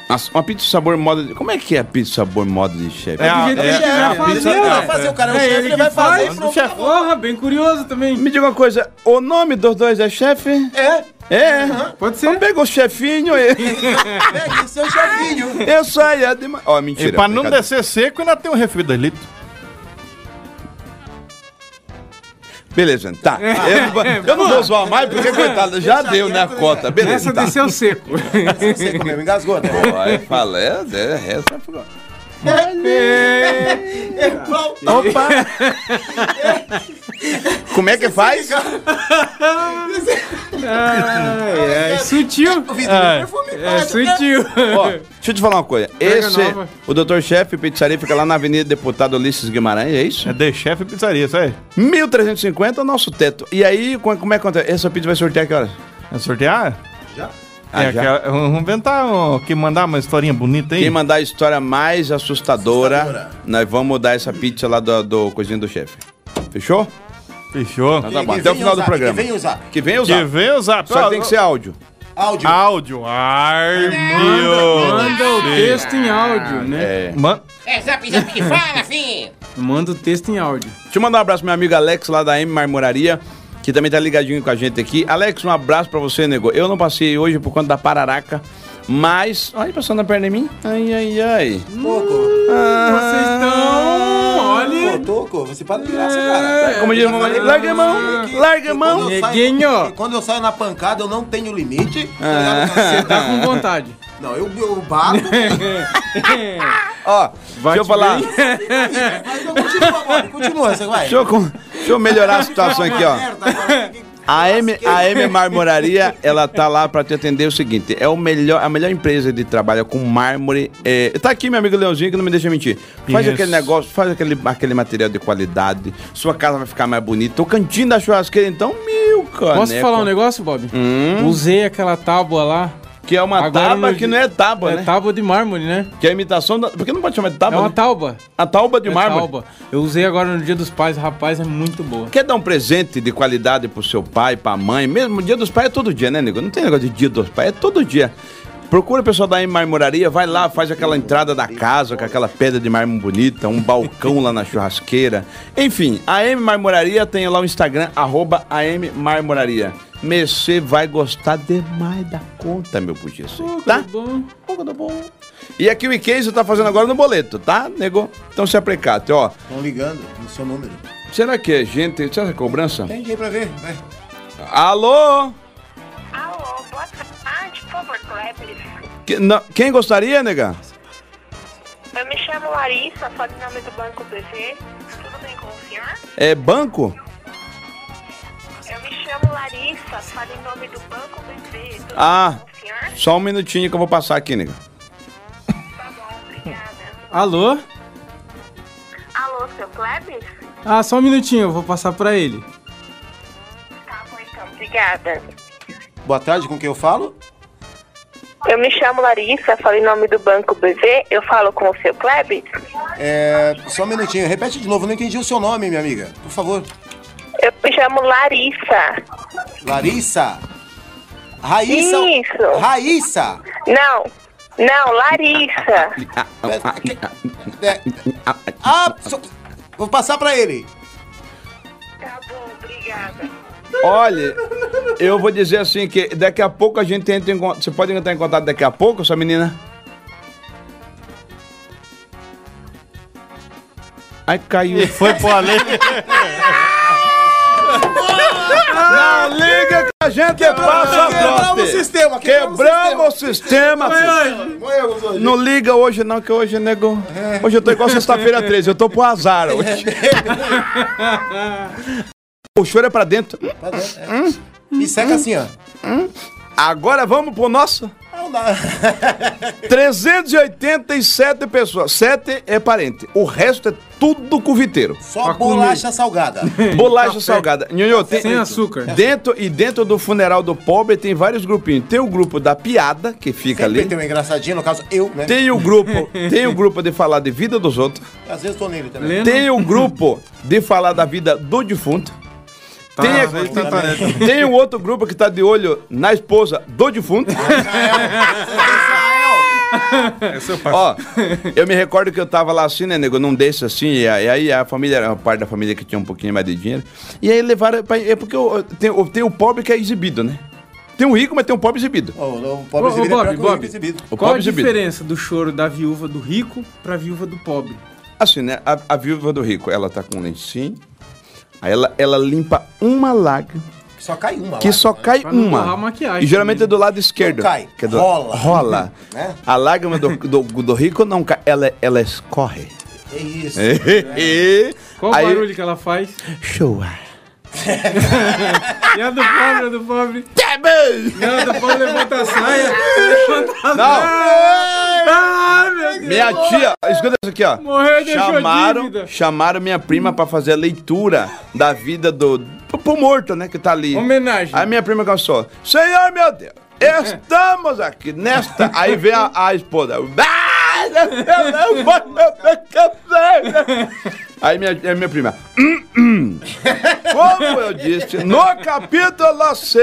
Nossa, uma pizza sabor moda de... Como é que é a pizza sabor moda de chefe? É a- é- é a pizza- Ele vai fazer, o cara é o É chefe, ele ele que vai fazer. faz. pronto, Chefe. Porra, bem curioso também. Me diga uma coisa, o nome dos dois é chefe? É, É. Pode ser. Então pega o chefinho e... pegue seu chefinho. Eu saia de... Ó, E mentira. pra não descer seco, ainda tem um refri delito. Beleza, tá. Eu não, vou- eu não vou zoar mais, porque, coitado, já deu, né, a cota. Beleza, Essa tá. desceu seco. Você mesmo, engasgou, né? Vai, fala, é, é, essa foi... Opa! Como é que faz? É, é sutil. É sutil. Ó, deixa eu te falar uma coisa. Esse, nova. o Dr. Chefe Pizzaria fica lá na Avenida Deputado Ulisses Guimarães, é isso? É de chefe pizzaria, isso aí. 1350 é o nosso teto. E aí, como como é que acontece? Essa pizza vai sortear que horas? É sortear? Já? Ah, é, aquela- vamos inventar, um, que mandar uma historinha bonita aí. Quem mandar a história mais assustadora, nós vamos dar essa pizza lá do, do Coisinha do Chefe. Fechou? Fechou. Então tá bom. Até o final do usar, programa. Que vem usar. Que vem usar. Que vem usar. Só que tem que ser áudio. Áudio. Áudio. Ai, Manda, manda o texto em áudio, né? É. Man- É, zap, zap que fala, filho. Manda o texto em áudio. Deixa eu mandar um abraço pro meu amigo Alex lá da M Marmoraria, que também tá ligadinho com a gente aqui. Alex, um abraço pra você, nego. Eu não passei hoje por conta da pararaca, mas. Olha, passando a perna em mim. Ai, ai, ai. Toco. Vocês estão. Olha. Pô, Toco, você para de graça, cara. Como diz mamãe, larga a mão, larga a mão. Quando eu, saio, Neguinho. quando eu saio na pancada, eu não tenho limite. tá Ah. cara? Você tá com vontade. Não, eu, eu bato. Ó, deixa eu falar. Mas não, continua, continua, você vai. Deixa eu, deixa eu melhorar a situação aqui, ó. A M, a M Marmoraria, ela tá lá pra te atender o seguinte, é o melhor, a melhor empresa de trabalho com mármore. É, tá aqui meu amigo Leãozinho que não me deixa mentir. Faz Isso. aquele negócio, faz aquele, aquele material de qualidade, sua casa vai ficar mais bonita. O cantinho da churrasqueira, então, mil, cara. Posso falar um negócio, Bob? Hum, Usei aquela tábua lá. Que é uma Agora tábua que não é tábua, É né? tábua de mármore, né? Que é a imitação da. Por que não pode chamar de É tábua? uma né? tauba. A tábua de É mármore. tauba. Eu usei agora no Dia dos Pais, rapaz, é muito boa. Quer dar um presente de qualidade pro seu pai, pra mãe? Mesmo dia dos pais é todo dia, né, nego? Não tem negócio de dia dos pais, é todo dia. Procura o pessoal da Marmoraria, vai lá, faz aquela entrada da casa com aquela pedra de mármore bonita, um balcão lá na churrasqueira. Enfim, a M Marmoraria tem lá o Instagram, arroba AM Marmoraria. Você vai gostar demais da conta, meu puxiço. Tá? bom. Pouco do bom. E aqui o Icase tá fazendo agora no boleto, tá, nego? Então se aprecate, ó. Estão ligando no seu número. Será que é gente? Será que é cobrança? Tem aí pra ver, vai. Alô? Favor, Kleber. Que- não, quem gostaria, nega? Eu me chamo Larissa, falo em nome do Banco BV. Tudo bem com o senhor? É banco? Eu me chamo Larissa, falo em nome do Banco BV. Tudo Ah, bem com o senhor? só um minutinho que eu vou passar aqui, nega. Tá bom, obrigada. Alô? Alô, seu Kleber? Ah, só um minutinho, eu vou passar pra ele. Tá bom, então, obrigada. Boa tarde, com quem eu falo? Eu me chamo Larissa, falo em nome do Banco BV. Eu falo com o seu Kleber? É. Só um minutinho, repete de novo, não entendi o seu nome, minha amiga. Por favor. Eu me chamo Larissa. Larissa? Raíssa? Isso. Raíssa? Não, não, Larissa. É, Ah, só- vou passar pra ele. Tá bom, obrigada. Olha, eu vou dizer assim que daqui a pouco a gente entra em contato. Você pode entrar em contato daqui a pouco, sua menina? Ai, caiu. Foi pro além. Não liga que a gente passa Quebramos trote. o sistema, Quebramos o sistema. Morremos hoje. Não liga hoje não, que hoje, nego. Hoje eu tô igual sexta-feira 13, eu tô pro azar hoje. O choro é pra dentro. Pra dentro, é. E seca assim, ó. Agora vamos pro nosso. É o dá. 387 pessoas. 7 é parente. O resto é tudo cuviteiro. Só bolacha salgada. Bolacha salgada. Nhonhô, tem, Sem açúcar. Dentro, e dentro do funeral do pobre tem vários grupinhos. Tem o grupo da piada, que fica Sempre ali. tem um engraçadinho, no caso, eu, né? Tem o grupo, tem o grupo de falar de vida dos outros. Às vezes tô nele também. Tem o grupo de falar da vida do defuntro. Tem, a- às vezes tá tem o outro grupo que tá de olho na esposa do defunto. Esse eu faço. Ó, eu me recordo que eu tava lá assim, né, nego, num desses assim, e, a- e aí a família, era uma parte da família que tinha um pouquinho mais de dinheiro. E aí levaram, pra, é porque eu, eu tenho, eu tenho o pobre que é exibido, né? Tem o rico, mas tem o pobre exibido. O, o Ô, pobre ô, exibido é pior Bob, que o rico Bob, exibido. O qual a pobre exibido. diferença do choro da viúva do rico pra viúva do pobre? Assim, né, a, a viúva do rico, ela tá com um lencinho, aí ela, ela limpa uma lágrima, Só cai uma que só cai Pra não borrar a uma. maquiagem E geralmente é do lado esquerdo. Não cai, que é do- rola. Rola. Né? A lágrima do, do, do rico não cai, ela, ela escorre. É isso. Qual Aí- o barulho que ela faz? Show. E a do pobre, a do pobre. E a do pobre levanta a saia. Levanta a Não. Ah. Minha tia, escuta isso aqui, ó. Morreu e deixou chamaram, chamaram minha prima pra fazer a leitura da vida do. pro- morto, né? Que tá ali. Homenagem. Aí minha prima cansou. Senhor, meu Deus, estamos aqui nesta. Aí vem a, a esposa. Aí minha, aí minha prima. "Hum, hum." Como eu disse, no capítulo 6.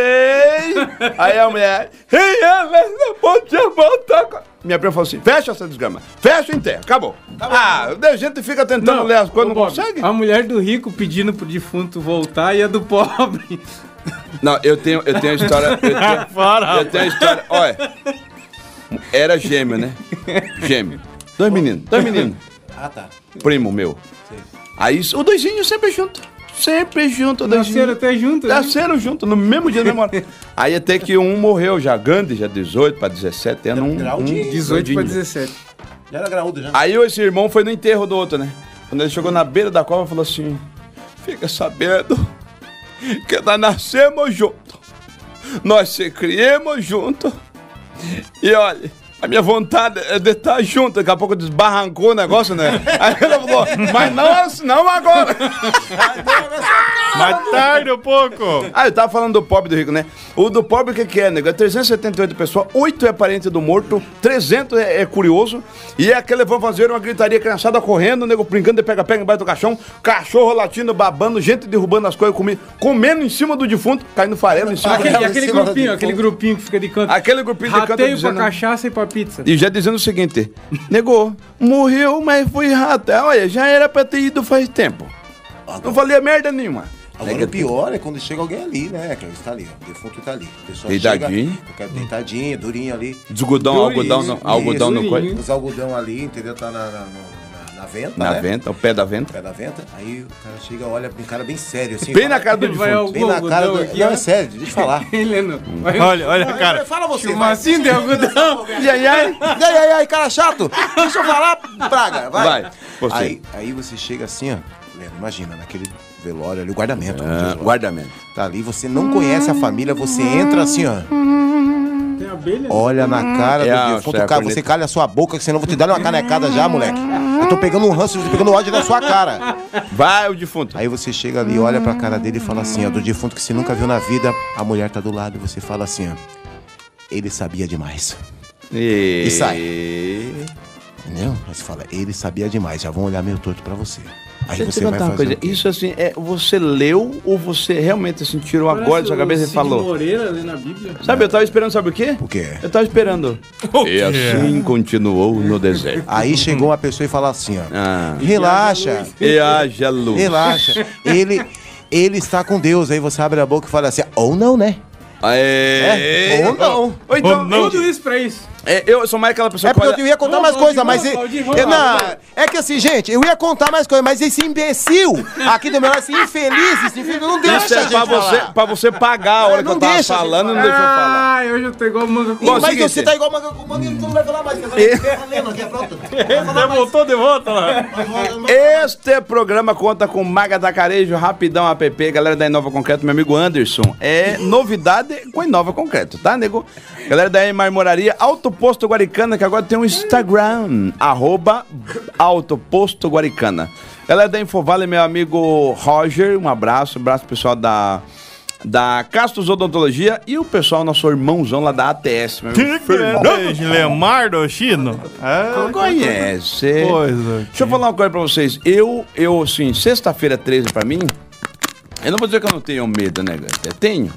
Aí a mulher. "E ela não podia voltar com-" Minha prima falou assim: fecha essa desgrama. Fecha e enterra. Acabou. Ah, a gente fica tentando ler as coisas, não Bob, consegue? A mulher do rico pedindo pro defunto voltar e a do pobre. Não, eu tenho, eu tenho a história. Eu tenho, Fora, eu tenho a história. Olha. Era gêmeo, né? Gêmeo. Dois meninos, dois meninos. Ah, tá. Primo meu. Aí o doisinho sempre junto. Sempre junto. Nasceram até junto, né? Nasceram junto, no mesmo dia, na mesma hora. Aí até que um morreu já, Gandhi, já 18 para 17 anos. Um, Grau um, de 18 pra doidinho. 17. Já era graúdo já. Aí esse irmão foi no enterro do outro, né? Quando ele chegou na beira da cova, falou assim: Fica sabendo que nós nascemos juntos, nós se criamos juntos. E olha, a minha vontade é de estar junto. Daqui a pouco desbarrancou o negócio, né? Aí ela falou: Mas não, assim, não agora. Mais tarde um pouco. Ah, eu tava falando do pobre do rico, né? O do pobre, o que, que é, nego? É 378 pessoas, 8 é parente do morto, 300 é, é curioso, e é aquele vão fazer uma gritaria, criançada correndo, nego brincando de pega-pega embaixo do caixão, cachorro latindo, babando, gente derrubando as coisas, comi, comendo em cima do defunto, caindo farelo em cima Aquele, do aquele grupinho, aquele grupinho que fica de canto. Aquele grupinho de canto Rateio dizendo- pra cachaça e pra pizza. E já dizendo o seguinte, nego, morreu, mas foi rato. Olha, já era pra ter ido faz tempo. Não falei merda nenhuma. Agora o pior é quando chega alguém ali, né? Que está ali. O defunto tá ali. A pessoa Deitadinho. Chega, deitadinho, durinho ali. Desgudão, algodão, no- algodão no coelho. Os algodão ali, entendeu? Tá na, na, na, na venta, Na né? venta, o pé da venta. Pé da venta. Aí o cara chega, olha com um cara bem sério, assim. Bem fala- na cara do defunto. Bem na cara do... aqui, Não, é sério, deixa eu falar. Heleno. vai- Olha, olha, cara. Fala você. Chumacinho de algodão. E aí, aí? E aí, aí, aí, cara chato? Deixa eu falar, praga, vai. Vai, você. Aí, aí você chega assim, ó. Leno, imagina, naquele velório ali, o guardamento. lá. guardamento. Tá ali, você não conhece a família, você entra assim, ó. Tem abelha? Olha na cara É a- do defunto, é a cara, você calha a sua boca, que senão eu vou te dar uma canecada já, moleque. Eu tô pegando um ranço, eu tô pegando ódio na sua cara. Vai o defunto. Aí você chega ali, olha pra cara dele e fala assim, ó, do defunto que você nunca viu na vida, a mulher tá do lado, e você fala assim, ó. Ele sabia demais. E, sai. Entendeu? Aí você fala, ele sabia demais, já vão olhar meio torto pra você. Aí Deixa você vai fazer uma coisa. o quê? Isso assim, é, você leu ou você realmente assim, tirou Parece agora da sua cabeça e falou? Moreira lê na Bíblia. Sabe, eu tava esperando, sabe o quê? O quê? Eu tava esperando. E assim continuou no deserto. Aí chegou uma pessoa e falou assim, ó. Ah. Relaxa, E haja luz. relaxa. Ele, ele está com Deus. Aí você abre a boca e fala assim, ou não, né? É. É, ou não. Ou então, Tudo isso pra isso. É, eu sou mais aquela pessoa É que porque eu ia contar mais coisa, mas. eu- eu não, é que assim, gente, eu ia contar mais coisa, mas esse imbecil aqui do meu lado, esse infeliz, esse infeliz, não deixa Isso a é gente pra você, falar. pra você pagar a hora que Não eu tava deixa falando, não deixou eu falar. Ai, hoje eu tô igual manga com Bom, mas seguinte. você tá igual manga com manga, não vai falar mais. Aqui, pronto. Ele voltou de volta lá. Este programa conta com Maga da Carejo, Rapidão App, galera da Inova Concreto, meu amigo Anderson. É novidade com Inova Concreto, tá, nego? Galera da Marmoraria, Autoposto Guaricana, que agora tem um Instagram, arroba Autoposto Guaricana. Galera da Infovale, meu amigo Roger, um abraço, abraço pro pessoal da... Da Castos Odontologia e o pessoal, nosso irmãozão lá da ATS, meu. Que Lemar do Chino? Ah, Conhece. Coisa. Deixa eu falar uma coisa pra vocês. Eu, eu assim, sexta-feira 13 pra mim, eu não vou dizer que eu não tenho medo, né, galera? Eu tenho.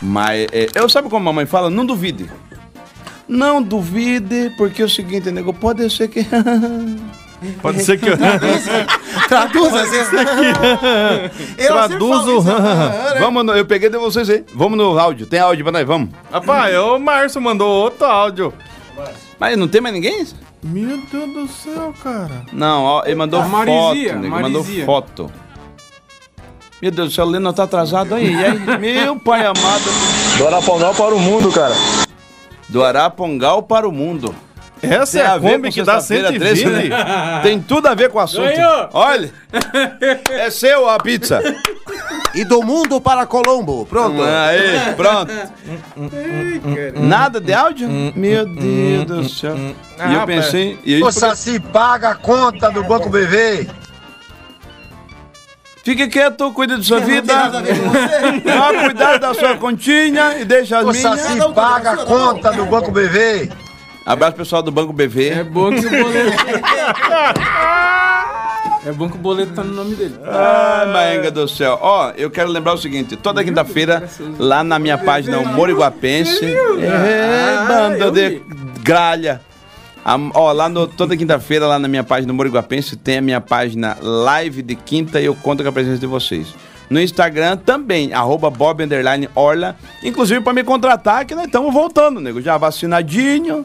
Mas, é, eu sabe como a mamãe fala? Não duvide. Não duvide, porque é o seguinte, nego, pode ser que... Pode ser que eu. Traduz assim. Eu Traduzo. Vamos no, eu peguei de vocês aí. Vamos no áudio. Tem áudio pra nós, vamos. Rapaz, o Márcio mandou outro áudio. Mas não tem mais ninguém? Meu Deus do céu, cara. Não, ó, ele mandou A foto, Marizia, nego, mandou Marizia. foto. Meu Deus do céu, o Leno tá atrasado aí. E aí? Meu pai amado. Do Arapongal para o mundo, cara. Do Arapongal para o mundo. Essa Tem é a ver Kombi que dá sexta-feira 120. 13, né? Tem tudo a ver com o assunto. Ganhou! Olha, é seu a pizza. E do mundo para Colombo. Pronto. Aí, pronto. Nada de áudio? Meu Deus do céu. E eu pensei... E eu, Ô, Saci, paga a conta do Banco BV. Fique quieto, cuide da sua vida. Vá cuidar da sua continha e deixa as minhas. Saci, paga a conta do Banco BV. Abraço pessoal do Banco BV. É bom que o boleto. é bom que o boleto tá no nome dele. Ai, Maenga do céu. Ó, eu quero lembrar o seguinte: toda quinta-feira, lá na minha página Humor Iguapense, é, bando de gralha. Am- Ó, lá no, toda quinta-feira, lá na minha página Humor Iguapense, tem a minha página live de quinta e eu conto com a presença de vocês. No Instagram também, arroba Bob Orla. Inclusive para me contratar, que nós estamos voltando, nego. Já vacinadinho,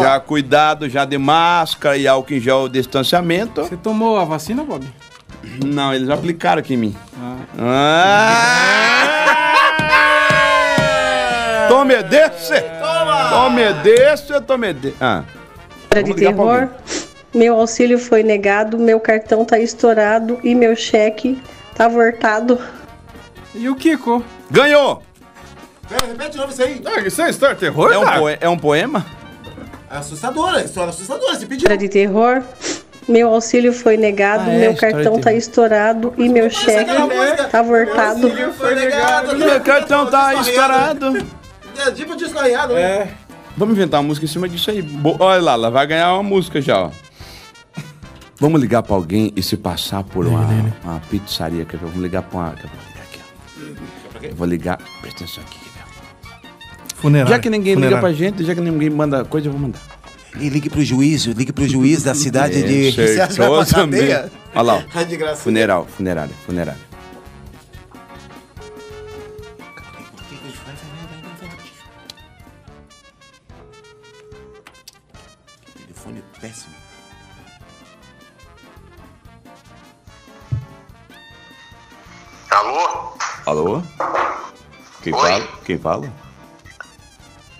já cuidado, já de máscara e álcool em gel, distanciamento. Você tomou a vacina, Bob? Não, eles aplicaram aqui em mim. Ah! Tome desse! Tome desse, tome desse. Ah. Hora de pra terror. Meu auxílio foi negado, meu cartão tá estourado e meu cheque tá avortado. E o Kiko? Ganhou! Pera, repete de novo isso aí. Ah, isso é história de terror, É um, poe- é um poema? É assustadora, história assustadora. Você pediu. Hora de terror. Meu auxílio foi negado, Ah, é, meu história cartão de tá estourado e meu cheque tá. Foi negado. Meu cartão tá estourado. É tipo disco arranhado, né? Vamos inventar uma música em cima disso aí. Bo- Olha lá, ela vai ganhar uma música já, ó. Vamos ligar pra alguém e se passar por uma, uma pizzaria. Quer ver? Vamos ligar pra uma. quer ver? Vou ligar aqui, ó. Eu vou ligar. Presta atenção aqui. quer ver? Funerário. Já que ninguém liga Funerário. pra gente, já que ninguém manda coisa, eu vou mandar. E ligue pro juiz, ligue pro juiz da cidade de. É, Você acha que vai pra cadeia? Olha lá, ó. De graça. Funeral, funerário, funerário. Quem fala?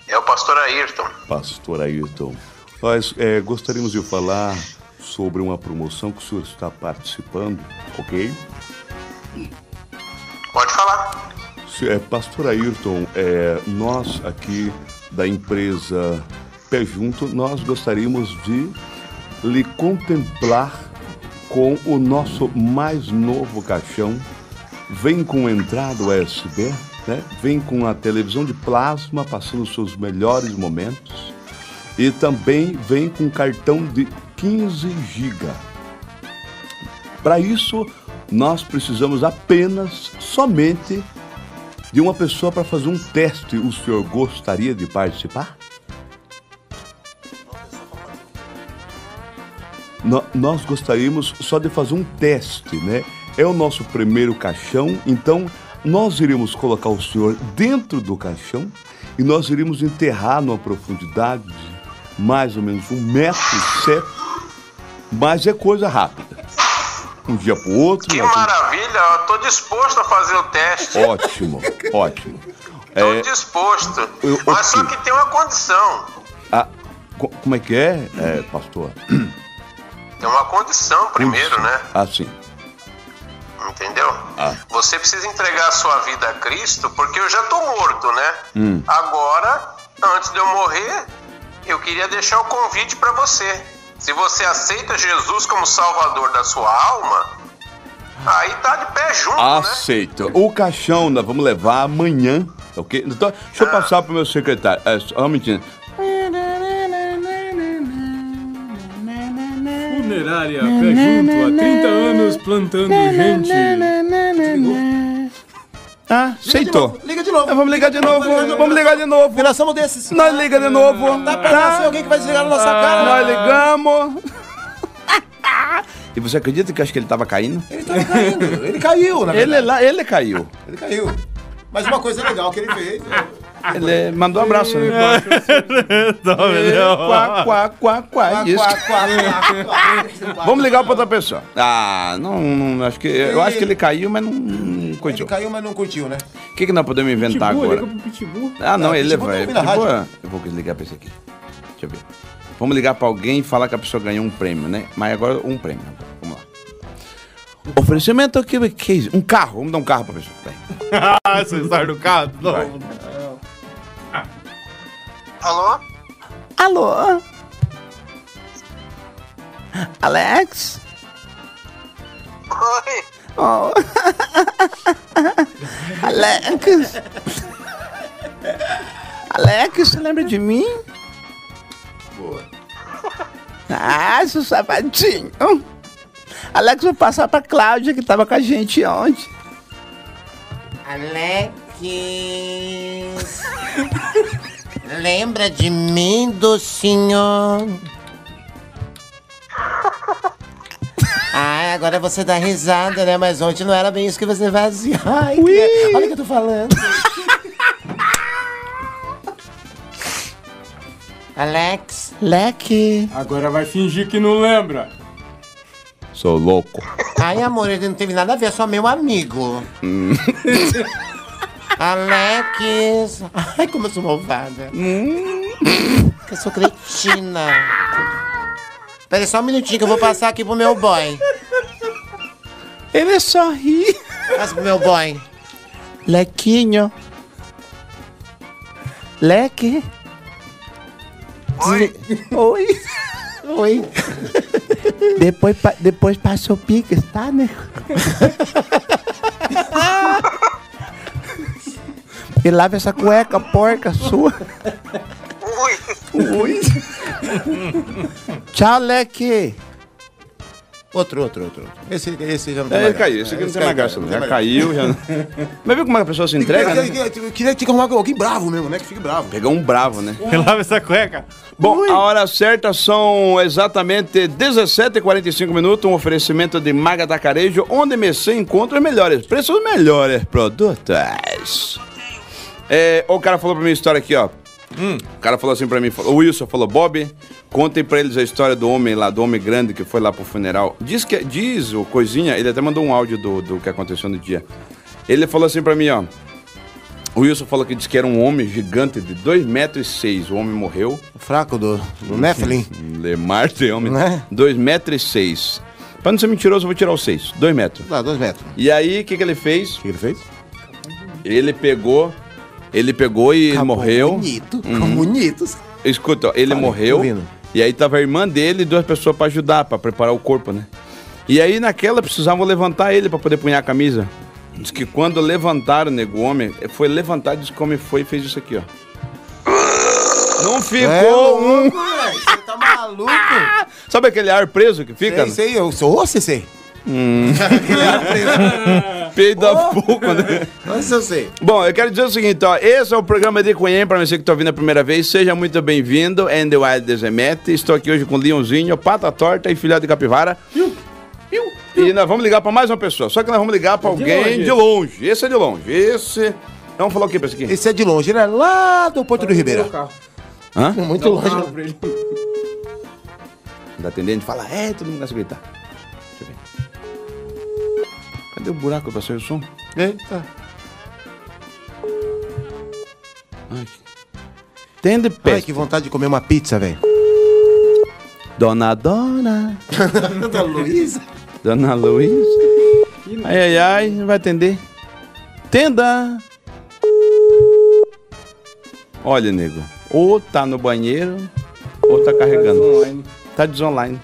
É o pastor Ayrton. Pastor Ayrton, nós é, gostaríamos de falar sobre uma promoção que o senhor está participando, ok? Pode falar. É, Pastor Ayrton, é, nós aqui da empresa Pé Junto, nós gostaríamos de lhe contemplar com o nosso mais novo caixão. Vem com entrada USB, né? vem com a televisão de plasma passando os seus melhores momentos e também vem com cartão de 15 GB. Para isso, nós precisamos apenas, somente, de uma pessoa para fazer um teste. O senhor gostaria de participar? Nós gostaríamos só de fazer um teste, né? É o nosso primeiro caixão, então nós iremos colocar o senhor dentro do caixão E nós iríamos enterrar numa profundidade de mais ou menos um metro e sete, mas é coisa rápida. Um dia pro outro. Que maravilha, eu tô disposto a fazer o teste. Ótimo, ótimo. Tô É, disposto. Eu- Mas só que tem uma condição. ah, co- como é que é, é, pastor? Tem uma condição primeiro, né? Assim. Entendeu? Ah. Você precisa entregar a sua vida a Cristo, porque eu já tô morto, né? Hum. Agora, antes de eu morrer, eu queria deixar o convite pra você. Se você aceita Jesus como salvador da sua alma, aí tá de pé junto, né? Aceito. O caixão nós vamos levar amanhã, ok? Então, deixa eu Ah. passar pro meu secretário. É, só um minutinho. Funerária Pé Junto, há 30 anos plantando gente. Ah, aceitou. Liga de novo. Vamos ligar de novo. Vamos ligar de novo. Nós somos desses. Nós liga de novo. Tá pra nascer alguém que vai desligar na nossa cara. Nós ligamos. E você acredita que eu acho que ele tava caindo? Ele tava caindo. Ele caiu, na Ele, verdade. lá, ele caiu. Ele caiu. Mas uma coisa legal que ele fez. Ele mandou um abraço. Né? Quá, quá, quá, quá. Isso. Vamos ligar pra outra pessoa. Ah, não, não, acho que. Eu acho que ele caiu, mas não, não curtiu. Ele caiu, mas não curtiu, né? O que, que nós podemos inventar Pitbull, agora? liga pro Pitbull. Ah, não, Ah, ele Pitbull vai. tá Pitbull, eu vou ligar pra esse aqui. Deixa eu ver. Vamos ligar pra alguém e falar que a pessoa ganhou um prêmio, né? Mas agora um prêmio. Vamos lá. Oferecimento aqui, que um carro. Vamos dar um carro pra pessoa. Ah, história do carro? Não. Alô? Alô? Alex? Oi? Oh. Alex? Alex, você lembra de mim? Boa. Ah, seu sapatinho. Alex, vou passar pra Cláudia, que tava com a gente ontem. Alex. Lembra de mim, docinho? Ai, agora você dá risada, né? Mas ontem não era bem isso que você fazia. Ai, que- olha o que eu tô falando. Alex. Leque. Agora vai fingir que não lembra. Sou louco. Ai, amor, ele não teve nada a ver, é só meu amigo. Hum. Alex. Ai, como eu sou malvada. Que eu sou cretina. Pera aí só um minutinho que eu vou passar aqui pro meu boy. Ele só ri. Passa pro meu boy. Lequinho. Leque. Oi? Oi. Oi. depois, depois passa o Pix, tá, né? e lava essa cueca porca sua. Ui. Ui. Tchau, Leque. Outro, outro, outro. Esse, esse já não É, mais ele caiu. graça. Esse aqui não tem mais graça, não. tem Já caiu, já. Mas viu como é que a pessoa se entrega, Eu né? queria, eu queria que arrumar alguém bravo mesmo, né? Que fique bravo. Pegou um bravo, né? Lava essa cueca. Bom, a hora certa são exatamente 17h45 minutos, um oferecimento de Maga Tacarejo, onde você encontra os melhores preços, os melhores produtos. É, o cara falou pra mim a história aqui, ó. O cara falou assim pra mim, falou- o Wilson falou, Bob, contem pra eles a história do homem lá, do homem grande que foi lá pro funeral. Diz que, diz o Coisinha, ele até mandou um áudio do, do que aconteceu no dia. Ele falou assim pra mim, ó. O Wilson falou que disse que era um homem gigante de 2,6 metros. e seis. O homem morreu. Fraco do, do Nephilim. Lemar tem homem. Né? 2 metros e 6. Pra não ser mentiroso, eu vou tirar o 6. 2 metros. Dá, dois metros. E aí, o que, que ele fez? O que ele fez? Ele pegou. Ele pegou e ele morreu. bonito, Uhum. ficou bonito. Escuta, ele Fale, morreu. ouvindo. E aí tava a irmã dele e duas pessoas pra ajudar, pra preparar o corpo, né? E aí naquela precisavam levantar ele pra poder punhar a camisa. Diz que quando levantaram, nego, o homem, foi levantado, diz que o homem foi e fez isso aqui, ó. Não ficou É um. louco. Você tá maluco? Sabe aquele ar preso que fica? Sei, sei, eu sou o CC. Hum. Peida pouco, né? Nossa, eu sei. Bom, eu quero dizer o seguinte, ó. Esse é o programa de Cunhem, pra você que tá ouvindo a primeira vez. Seja muito bem-vindo, Andy Wild Desemete. Estou aqui hoje com Leãozinho, Pata Torta e Filhote de Capivara. E nós vamos ligar pra mais uma pessoa. Só que nós vamos ligar pra De alguém longe. de longe. Esse é de longe. Esse Vamos falar o que pra esse aqui? Esse é de longe, ele é lá do Porto do Ribeira. Hã? Muito longe. Da atendente fala, é, todo mundo começa a gritar. Deixa eu ver. Cadê o buraco pra sair o som? Eita. Ai, que- Tende Ai, peste. que vontade de comer uma pizza, velho. Dona Dona. Dona Luísa. Dona Luísa. Ai, ai, ai, não vai atender. Tenda. Olha, nego. Ou tá no banheiro, ou tá carregando. Tá desonline. Tá desonline,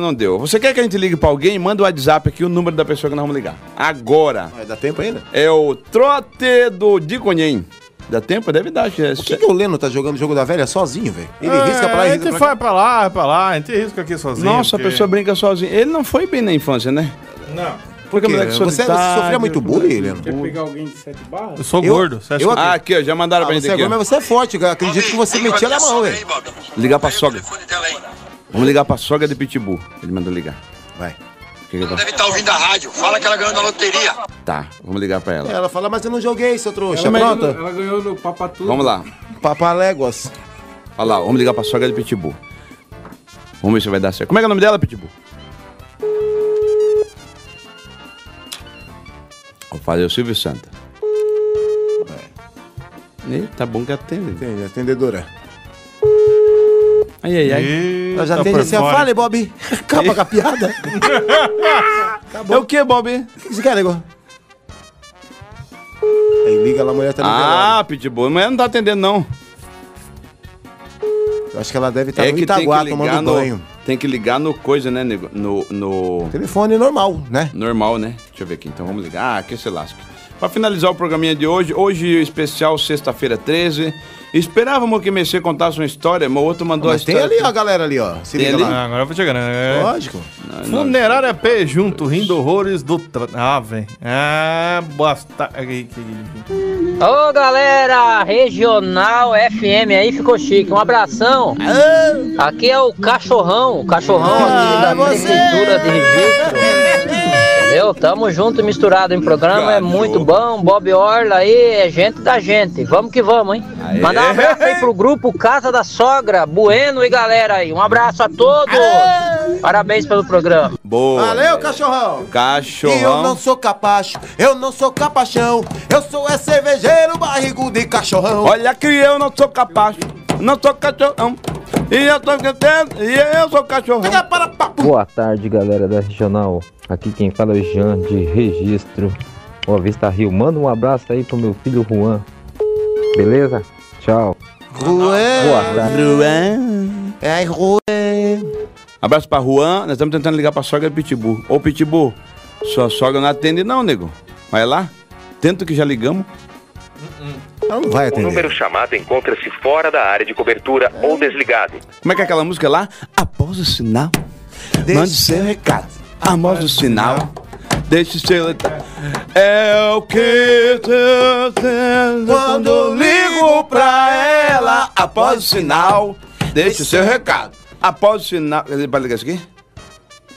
não deu. Você quer que a gente ligue pra alguém? Manda o WhatsApp aqui, o número da pessoa que nós vamos ligar. Agora. Vai dar tempo ainda? É o trote do Diconhem. Dá tempo? Deve dar. Por Por que, que o Leno tá jogando o jogo da velha sozinho, velho? Ele É, risca pra lá e A risca pra vai pra lá, vai pra lá, a gente risca aqui sozinho. Nossa, porque- a pessoa brinca sozinha. Ele não foi bem na infância, né? Não. Por quê? moleque Você- você sofria muito bullying, Leno? Quer pegar alguém de sete barras? Eu sou Eu- gordo. Você acha eu que- Ah, aqui, ó, já mandaram Ah, pra gente você é gordo, mas você é forte, cara. Acredito que você metia na mão, velho. Ligar pra sogra. Vamos ligar pra sogra de Pitbull. Ele mandou ligar. Vai. Que que ele Deve estar ouvindo a rádio. Fala que ela ganhou na loteria. Tá, vamos ligar pra ela. Ela fala, mas eu não joguei, seu trouxa. Ela, Pronto. ganhou, ela ganhou no Papatudo. Vamos lá. Papaléguas. Olha lá, vamos ligar pra sogra de Pitbull. Vamos ver se vai dar certo. Como é que é o nome dela, Pitbull? Vou fazer o Silvio Santa. Ih, tá bom que atende. Entendi, atendedora. Ai, ai, ai. Ela já por assim, ó, fale, Bob. Acaba com a piada. É o que, Bob? O que você quer, nego? Aí liga lá, a mulher tá no Ah, Pitbull, mas não tá atendendo, não. Eu acho que ela deve estar é no tem Itaguá ligar tomando no, banho. Tem que ligar no coisa, né, nego? No, no... Telefone normal, né? Normal, né? Deixa eu ver aqui. Então vamos ligar. Ah, que se lasca. Pra finalizar o programinha de hoje, hoje especial sexta-feira 13. Esperávamos que Messê contasse uma história, mas o outro mandou Mas a tem história. ali ó, a galera ali, ó. Se Tem liga ali? lá. Ah, agora eu vou chegar, né? Lógico. Funerária P junto, rindo horrores do. Tra... Ah, velho. Ah, bosta. Aqui. Ô galera, regional FM aí ficou chique. Um abração. Aqui é o cachorrão, o cachorrão aqui da prefeitura de registro. Entendeu? Tamo junto misturado em programa, é muito bom. Bob Orla aí é gente da gente. Vamos que vamos, hein? Mandar um abraço aí pro grupo Casa da Sogra, Bueno e galera aí. Um abraço a todos. Parabéns pelo programa. Boa. Valeu, cachorrão. Cachorrão. E eu não sou capacho, eu não sou capachão. Eu sou é cervejeiro, barrigo de cachorrão. Olha que eu não sou capaz, não sou cachorrão. E eu tô cantando, e eu sou cachorrão. Boa tarde, galera da Regional. Aqui quem fala é o Jean de Registro, Boa Vista Rio. Manda um abraço aí pro meu filho Juan. Beleza? Tchau. Boa tarde. Juan. É, Juan. Abraço pra Juan, nós estamos tentando ligar pra sogra do Pitbull. Ô Pitbull, sua sogra não atende não, nego. Vai lá, tenta que já ligamos. Ela não vai O número chamado encontra-se fora da área de cobertura ou desligado. Como é que é aquela música lá? Após o sinal, mande seu recado. Após o sinal, deixe seu recado. É o que quando eu ligo pra ela. Após o sinal, deixe seu recado. Após o sinal. Quer dizer, Pra ligar isso aqui?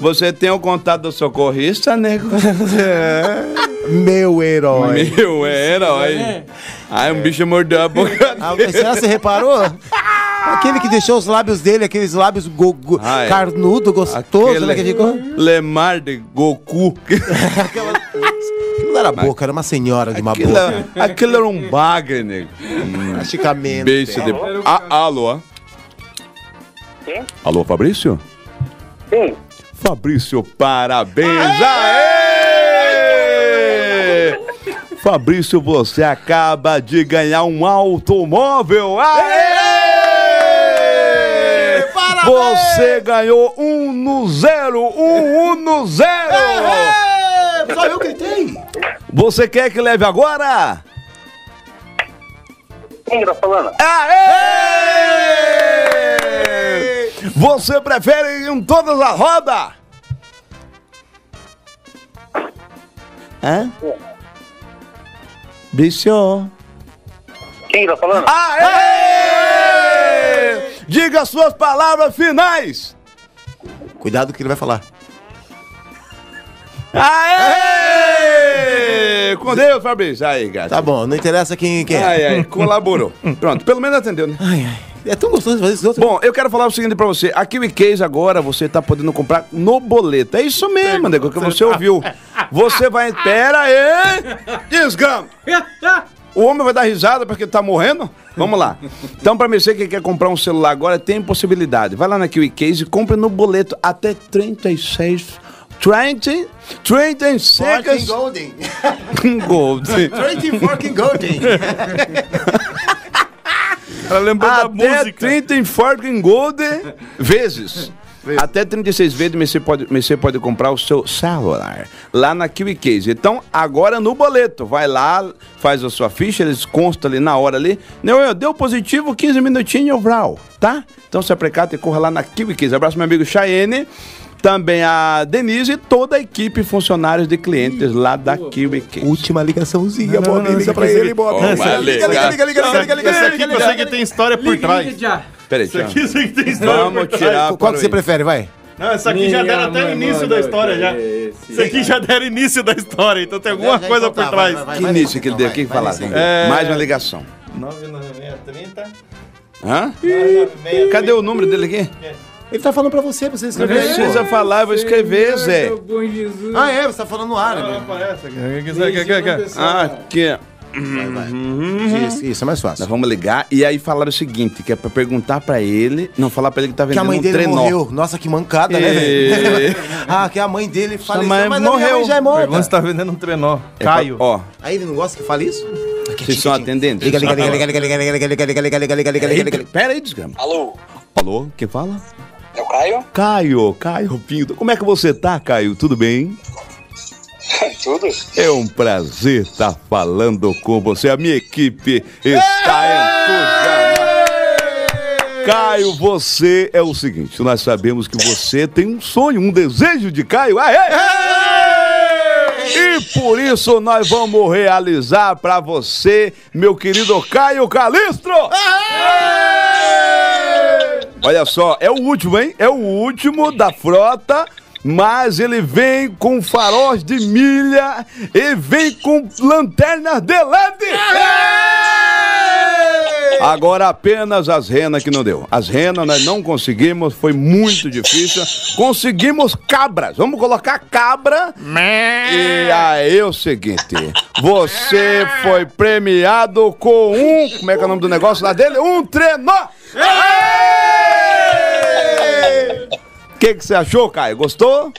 Você tem o contato do socorrista, nego? Meu herói. Meu herói. Ai, um bicho mordeu a boca Ah, dele. Será que você reparou? Aquele que deixou os lábios dele, aqueles lábios go, go, Ai. carnudo, gostoso, né? Que ficou. Lemar de Goku. Aquilo não era boca, era uma senhora de uma Aquilo, boca. aquilo era um bagre, nego. Hum, Praticamente. Beijo de... Ah, alô? Sim? Alô, Fabrício? Sim. Fabrício, parabéns! Aê! Fabrício, você acaba de ganhar um automóvel! Aê! Você ganhou um no zero! Um, um no zero! Só eu gritei! Você quer que leve agora? Quem que tá falando? Aê! Você prefere em todas a roda? Hã? Bicho. Quem tá falando? Aê! Diga as suas palavras finais. Cuidado que ele vai falar. Aê! Com Deus, Fabrício. Aí, gato. Tá bom, não interessa quem, quem é. Ai, ai, colaborou. Pronto, pelo menos atendeu, né? Ai, ai. É tão gostoso fazer isso. Bom, eu quero falar o seguinte pra você. A Kiwi Case agora você tá podendo comprar no boleto. É isso mesmo, nego, que você ouviu. Você vai... Pera aí! Desgrama! O homem vai dar risada porque tá morrendo? Vamos lá. Então, pra você que quer comprar um celular agora, tem possibilidade. Vai lá na Kiwi Case e compre no boleto até 36... 20, 36 Forking Golden. Gold. 20 Forking Golden. Ela lembrou da Até música. 30 em Forking Gold vezes. Até 36 vezes você pode, você pode comprar o seu celular lá na Kiwi Case. Então, agora no boleto, vai lá, faz a sua ficha, eles constam ali na hora ali. Não, deu positivo, 15 minutinhos, Vral, tá? Então se aprecata e corra lá na Kiwi Case. Abraço meu amigo Cheyenne, também a Denise e toda a equipe funcionários de clientes lá da Kiwi Case. Última ligaçãozinha, Não, não, Liga pra ele, não, Liga, liga, liga, liga, liga, liga, liga, Esse aqui eu sei que tem história por trás. Peraí, Isso aqui eu sei que tem história Vamos por trás. tirar Qual que o você prefere, vai? Não, isso aqui já deram até o início da história já. Isso aqui já deram início da história, então tem alguma coisa por vai, trás. vai, Que início que ele deu aqui que falar? Vamos. É. Mais uma ligação. 99630. Hã? Cadê o número dele aqui? Ele tá falando pra você, pra você Não escrever. aí, precisa falar, eu vou escrever, Zé. Bom Jesus. Ah, é? Você tá falando no ar, né? Aparece aqui. Ah. Vai, vai. Uhum. Isso, isso é mais Nós fácil. vamos ligar e aí falaram o seguinte, que é pra perguntar pra ele, não falar pra ele que tá Que vendendo a mãe um dele trenó. morreu. Nossa, que mancada, né, E- velho? ah, que a mãe dele faleceu, mãe mas a minha morreu. mãe já é Pergunta se morta. tá vendendo um trenó. É pra- Caio. Ó, Aí ele não gosta que fale isso? vocês são atendentes? Liga, liga, liga, liga, liga, liga, liga, liga, liga, liga, liga, liga, liga, liga, liga, liga. Pera aí, desgrama. Alô, Alô, quem fala? É o Caio? Caio, Caio Pinto. Como é que você tá, Caio? Tudo bem? Tudo? É um prazer estar falando com você. A minha equipe está entusiasmada. Caio, você é o seguinte: nós sabemos que você tem um sonho, um desejo de Caio. Aê! E por isso nós vamos realizar para você, meu querido Caio Calistro. Olha só, é o último, hein? É o último da frota. Mas ele vem com faróis de milha e vem com lanternas de LED. Agora apenas as renas que não deu. As renas nós não conseguimos, foi muito difícil. Conseguimos cabras. Vamos colocar cabra. E aí é o seguinte, você foi premiado com um, como é que é o nome do negócio lá dele? Um trenó. O que que você achou, Caio? Gostou?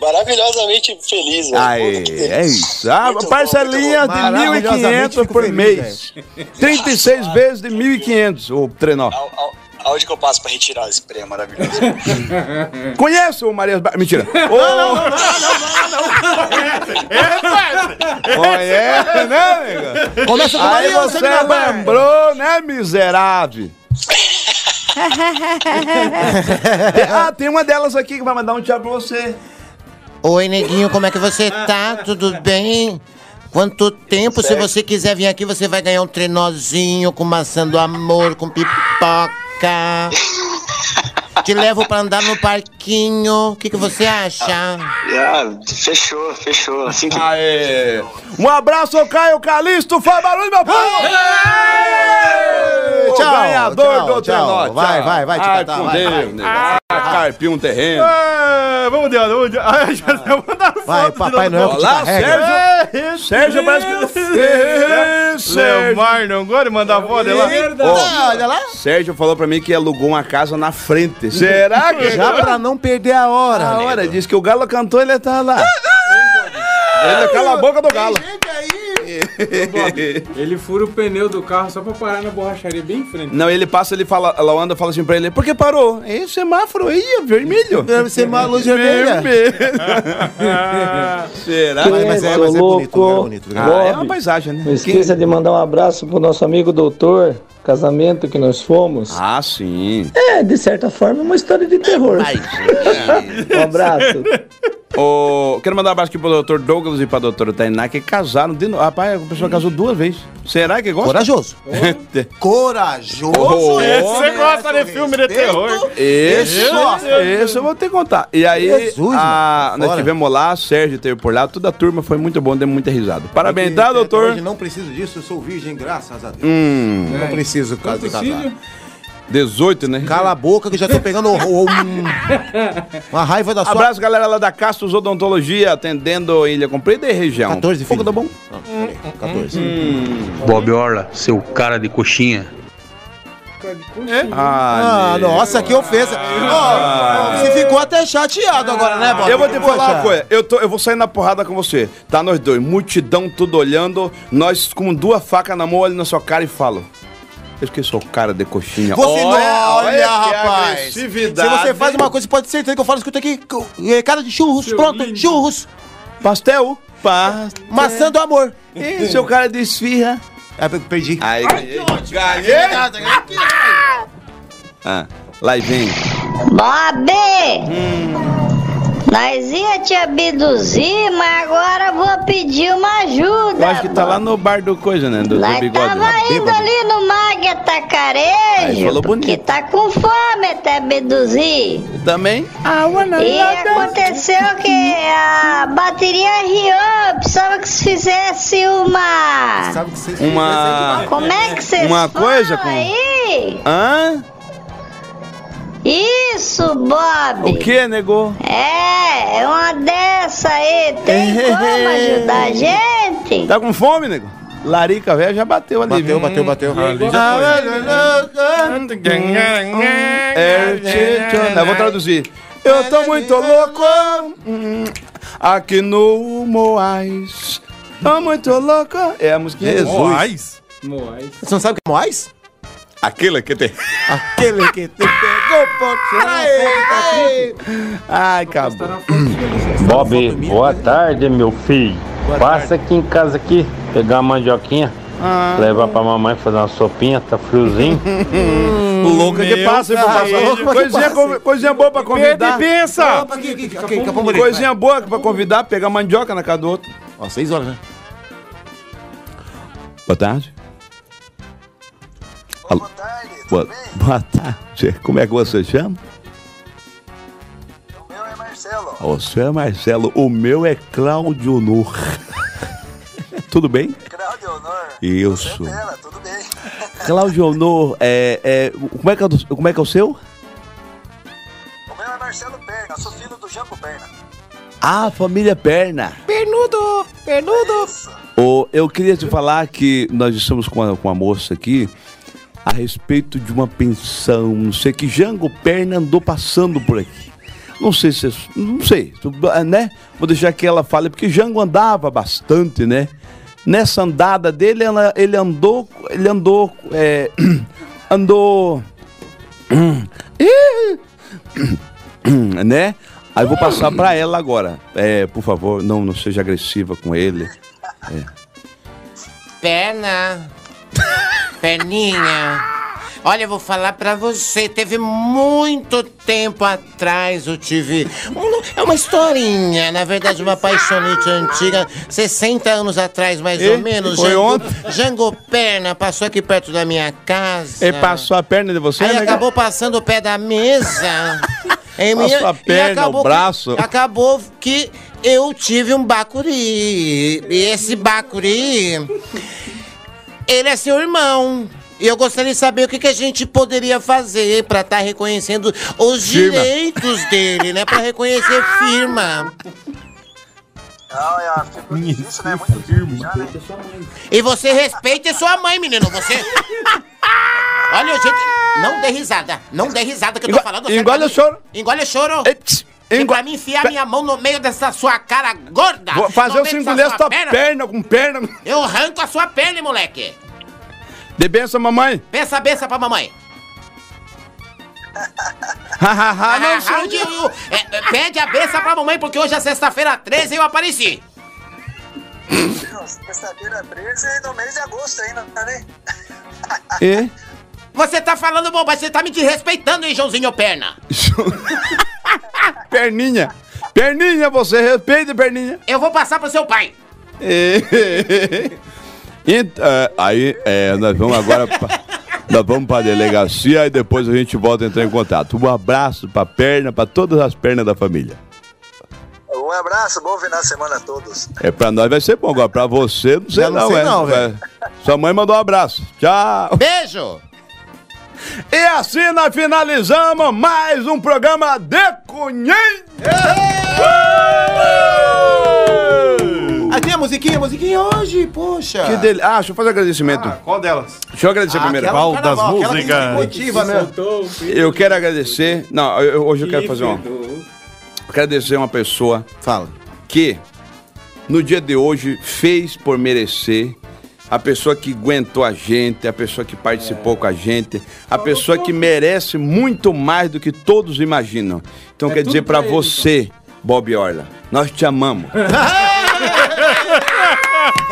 Maravilhosamente feliz, velho. Aí, é isso. A Muito parcelinha de bom. Maravilhosamente 1.500 fico por feliz, mês. 36 vezes de 1.500 o trenó. Ao- ao- Aonde que eu passo pra retirar esse prêmio maravilhoso? Conhece o Marias... Ba- Mentira. Ô, Conhece, né, amiga? Começa com Maria, você lembrou, né, miserável? ah, tem uma delas aqui que vai mandar um tchau pra você. Oi, neguinho, como é que você tá? Tudo bem? Quanto tempo? Se você quiser vir aqui, você vai ganhar um trenozinho com maçã do amor, com pipoca. Te levo pra andar no parquinho. O que, que você acha? ah, fechou, fechou. Assim que... Aê. Um abraço, Caio Calisto. Faz barulho, meu povo. Tchau, ganhador tchau, do tchau. trenó. Vai, Tchau. vai, vai te Ai, catar, com vai, Deus, vai. Ah, Carpinho um terreno. É, vamos de vamos de Ah, já mandaram Vai, foto de Papai novo. Noel que Olá. Sérgio. Sérgio parece que... Ê, Sérgio. Leomar não gosta de mandar foto é lá? Olha lá. Sérgio falou pra mim que alugou uma casa na frente. Será que... Já pra não perder a hora. A hora, diz que o galo cantou, ele tá lá. Ele cala a boca do galo. Ele fura o pneu do carro só pra parar na borracharia bem em frente. Não, ele passa, ele fala, a Lawanda fala assim pra ele, por que parou? É semáforo aí, é vermelho. Deve ser uma luz vermelha. Vermelho. Será? Mas, mas é, mas é bonito, lugar é bonito. Ah, é uma paisagem, né? Não esqueça de mandar um abraço pro nosso amigo doutor, casamento que nós fomos. Ah, sim. É, de certa forma, é uma história de terror. um abraço. Quero mandar um abraço aqui pro doutor Douglas e pra doutora Tainá, que casaram de novo. Rapaz, a pessoa casou duas vezes. Será que gosta? Corajoso. Corajoso. Oh, esse Você gosta de filme de terror? Esse, Esse- eu vou ter que contar. E aí, Jesus, a- nós fora. tivemos lá, Sérgio teve por lá, toda a turma foi muito bom, deu muita risada. Parabéns, Porque tá, doutor? Hoje não preciso disso, eu sou virgem, graças a Deus. Hum, Não preciso ca- de casar. 18, né? Cala a boca que já tô pegando um- uma raiva da sua... Abraço, galera lá da Castos Odontologia, atendendo Ilha Comprida e região. 14, Pouco filho. tá bom? 14. Bob Orla, seu cara de coxinha. Ah, nossa, que ofensa. Ó, você ficou até chateado agora, né, Bob? Eu vou te falar uma coisa, eu, tô, eu vou sair na porrada com você. Tá nós dois, multidão tudo olhando, nós com duas facas na mão, olho na sua cara e falo. Eu esqueci o cara de coxinha. Você não olha, que rapaz. Se você faz uma coisa, pode ser que eu falo, escuta aqui. é, Cara de churros, pronto, churros. Pastel? Pastel. Maçã do amor. E seu cara de esfirra? É, perdi. Aí, ganhei. Ganhei. Ah, lá vem. Bob! Nós ia te abduzir, mas agora vou pedir uma ajuda. Eu acho que tá lá no bar do coisa, né? Do, do Nós bigode. tava indo ali no Mag Aí Atacarejo, falou porque tá com fome até abduzir. Também? E aconteceu que a bateria riou, precisava que se fizesse uma... Uma. Como é que vocês Uma coisa com- aí? Hã? Isso, Bob. O que, nego? É, é uma dessa aí. Tem como ajudar a gente? Tá com fome, nego? Larica velho já bateu ali. Bateu, viu? bateu, bateu. Ali já É. Eu vou traduzir. Eu tô muito louco aqui no Moais. Tô muito louco. É a música Jesus. Moais. Moais. Você não sabe o que é Moais? Aquele que tem. Aquele que te pegou por trás. Ai, acabou. Bob, boa tarde, meu filho. Passa aqui em casa aqui, pegar uma mandioquinha, Ah. levar pra mamãe fazer uma sopinha, tá friozinho. Louca que passa, hein, que Coisinha, passa. co- coisinha boa pra convidar. Pede e pensa. Opa, aqui, aqui, aqui, Capão Bonito, Coisinha boa pra convidar, pegar mandioca na casa do outro. Ó, seis horas, né? Boa tarde. Boa tarde. Boa, boa tarde. Como é que você chama? O meu é Marcelo. O seu é Marcelo. O meu é Cláudio Honor. tudo bem? Cláudio Honor. Isso. tudo bem. Cláudio Honor, é, é, como, é que é, o do- como é que é o seu? Ah, família Perna. Pernudo, pernudo. Ô, eu queria te falar que nós estamos com uma, com uma moça aqui a respeito de uma pensão, não sei que Jango Perna andou passando por aqui. Não sei se, não sei, tu- né? Vou deixar que ela fale porque Jango andava bastante, né? Nessa andada dele, ela- ele andou, ele andou, é, andou, né? Aí vou passar pra ela agora. É, por favor, não, não seja agressiva com ele. É. Perna. Perninha. Olha, eu vou falar pra você. Teve muito tempo atrás eu tive. um- é uma historinha, na verdade, uma paixonite antiga. 60 anos atrás, mais E? ou menos. Foi Jango- ontem? Jango Perna passou aqui perto da minha casa. Ele passou a perna de você, Aí né? acabou passando o pé da mesa. em Passou a e perna, acabou o braço. Que, acabou que eu tive um bacuri. E esse bacuri, ele é seu irmão. E eu gostaria de saber o que, que a gente poderia fazer pra estar reconhecendo os Firma. direitos dele, né? Pra reconhecer firma. E você respeite sua mãe, menino. Você. Olha, gente. Não dê risada. Não dê risada que eu tô falando. engole tá- o choro. Engole o choro. E pra mim enfiar minha mão no meio dessa sua cara gorda. Vou fazer o cinco dessa tua sua perna com perna. Eu arranco a sua perna, moleque. De benção, mamãe. Pensa a benção pra mamãe. Hahaha, não Ah, sei. onde eu- é, é, pede a benção pra mamãe, porque hoje é sexta-feira 13 e eu apareci. Sexta-feira 13 no mês de agosto ainda, né? E? Você tá falando bobagem, você tá me desrespeitando, hein, Joãozinho Perna? Perninha. Perninha, você respeita, perninha. Eu vou passar pro seu pai. Então, aí, é, nós vamos agora pra, nós vamos pra delegacia e depois a gente volta a entrar em contato. Um abraço pra perna, pra todas as pernas da família. Um abraço, bom final de semana a todos. É, pra nós vai ser bom, agora pra você não sei Já não não, sei é. não, velho. É. Sua mãe mandou um abraço. Tchau. Beijo. E assim nós finalizamos mais um programa de Cunhém. Ah, tem a musiquinha, a musiquinha hoje, poxa. Que dele. Ah, deixa eu fazer um agradecimento. Qual delas? Deixa eu agradecer Ah, primeiro. Qual das músicas? motiva, né? Eu quero agradecer. Não, eu- eu- hoje eu quero fazer uma. Eu quero agradecer uma pessoa. Fala. Que no dia de hoje fez por merecer. A pessoa que aguentou a gente, a pessoa que participou com a gente, a pessoa que merece muito mais do que todos imaginam. Então É quer dizer ele, você, Bob Orla, nós te amamos.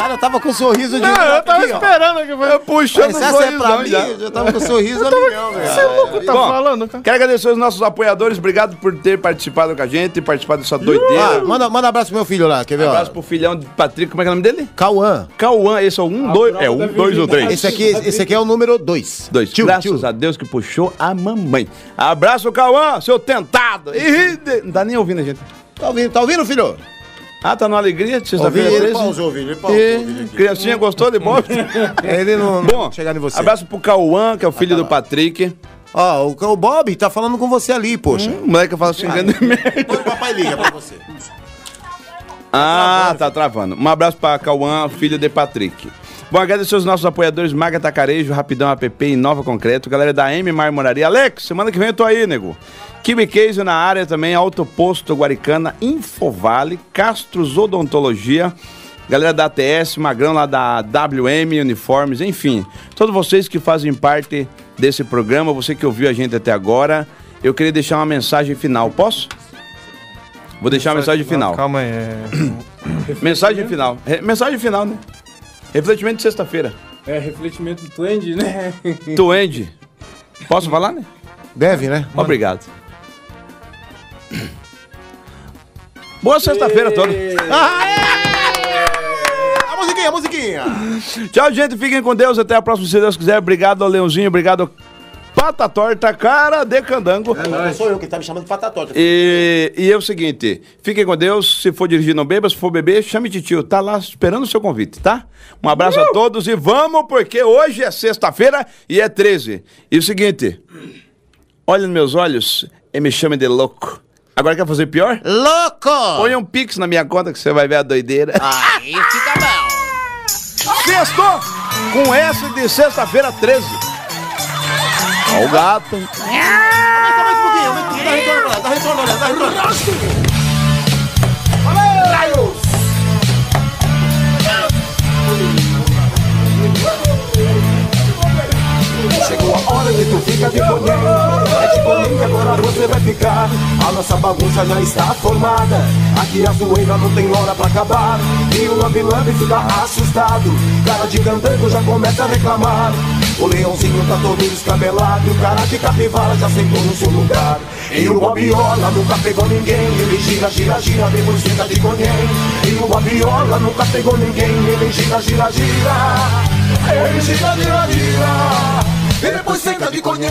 Cara, eu tava com um sorriso de. Não, eu tava aqui, ó. esperando que foi. puxando Mas essa é pra mim, eu já tava com um sorriso Eu tava- velho. Você é louco, tá Bom, falando, cara? Quero agradecer os nossos apoiadores, obrigado por ter participado com a gente, participado dessa doideira. Ah, manda, manda abraço pro meu filho lá, quer ver? Um ó? abraço pro filhão de Patrick, como é que é o nome dele? Cauã. Cauã, esse é o um, dois, é um, dois ou três? Esse aqui, esse aqui é o número 2. Dois. Graças a Deus que puxou a mamãe. Abraço, Cauã, seu tentado. Ih, Não tá nem ouvindo a gente. Tá ouvindo, tá ouvindo, filho? Ah, tá numa alegria de sexta-feira ele 13? pausou o vídeo, ele pausou E, o vídeo aqui. Criancinha gostou de Bob? Ele não, Bom, não chegar em você. abraço pro Cauã, que é o filho do Patrick. Ó, o, o Bob tá falando com você ali, poxa. Hum, o moleque fala assim, grande merda. Depois o papai liga pra você. Ah, tá travando. Um abraço pra Cauã, filho de Patrick. Bom, agradecer os nossos apoiadores Maga Tacarejo, Rapidão App e Nova Concreto, galera da M Marmoraria. Alex, semana que vem eu tô aí, nego. Kiwi Case na área também, Auto Posto Guaricana, Infovale, Castros Odontologia, galera da ATS, Magrão lá da WM Uniformes, enfim, todos vocês que fazem parte desse programa, você que ouviu a gente até agora, eu queria deixar uma mensagem final, posso? Vou deixar a mensagem final. Calma aí. é- Mensagem final. Re- mensagem final, né? Refletimento de sexta-feira. É, refletimento do Twend, né? Tuende. Posso falar, né? Deve, né? Obrigado. Boa sexta-feira a todos. A musiquinha, a musiquinha. Tchau, gente. Fiquem com Deus. Até a próxima, se Deus quiser. Obrigado, Leãozinho. Obrigado, Pata Torta, cara de candango. Não sou eu que tá me chamando de patatota. E, e é o seguinte, fiquem com Deus, se for dirigir não beba, se for beber, chame de tio, tá lá esperando o seu convite, tá? Um abraço a todos e vamos, porque hoje é sexta-feira e é 13. E o seguinte, olha nos meus olhos e me chame de louco. Agora quer fazer pior? Louco! Põe um pix na minha conta que você vai ver a doideira. Aí fica bom. Sextou com S de sexta-feira 13. Ó o gato. Aumenta mais um pouquinho, aumenta um. Dá retorno dá retorno, olha, dá retorno. Hora de tu fica de boné É de que agora você vai ficar. A nossa bagunça já está formada. Aqui a zoeira não tem hora pra acabar. E o lambe lambe fica assustado. Cara de candango já começa a reclamar. O leãozinho tá todo descabelado. E o cara de capivara já sentou no seu lugar. E o Abiola nunca pegou ninguém. Ele gira, gira, gira, depois fica de conhem E o Abiola nunca pegou ninguém. Ele gira, gira, gira. Ele gira, gira, gira E depois senta de conhem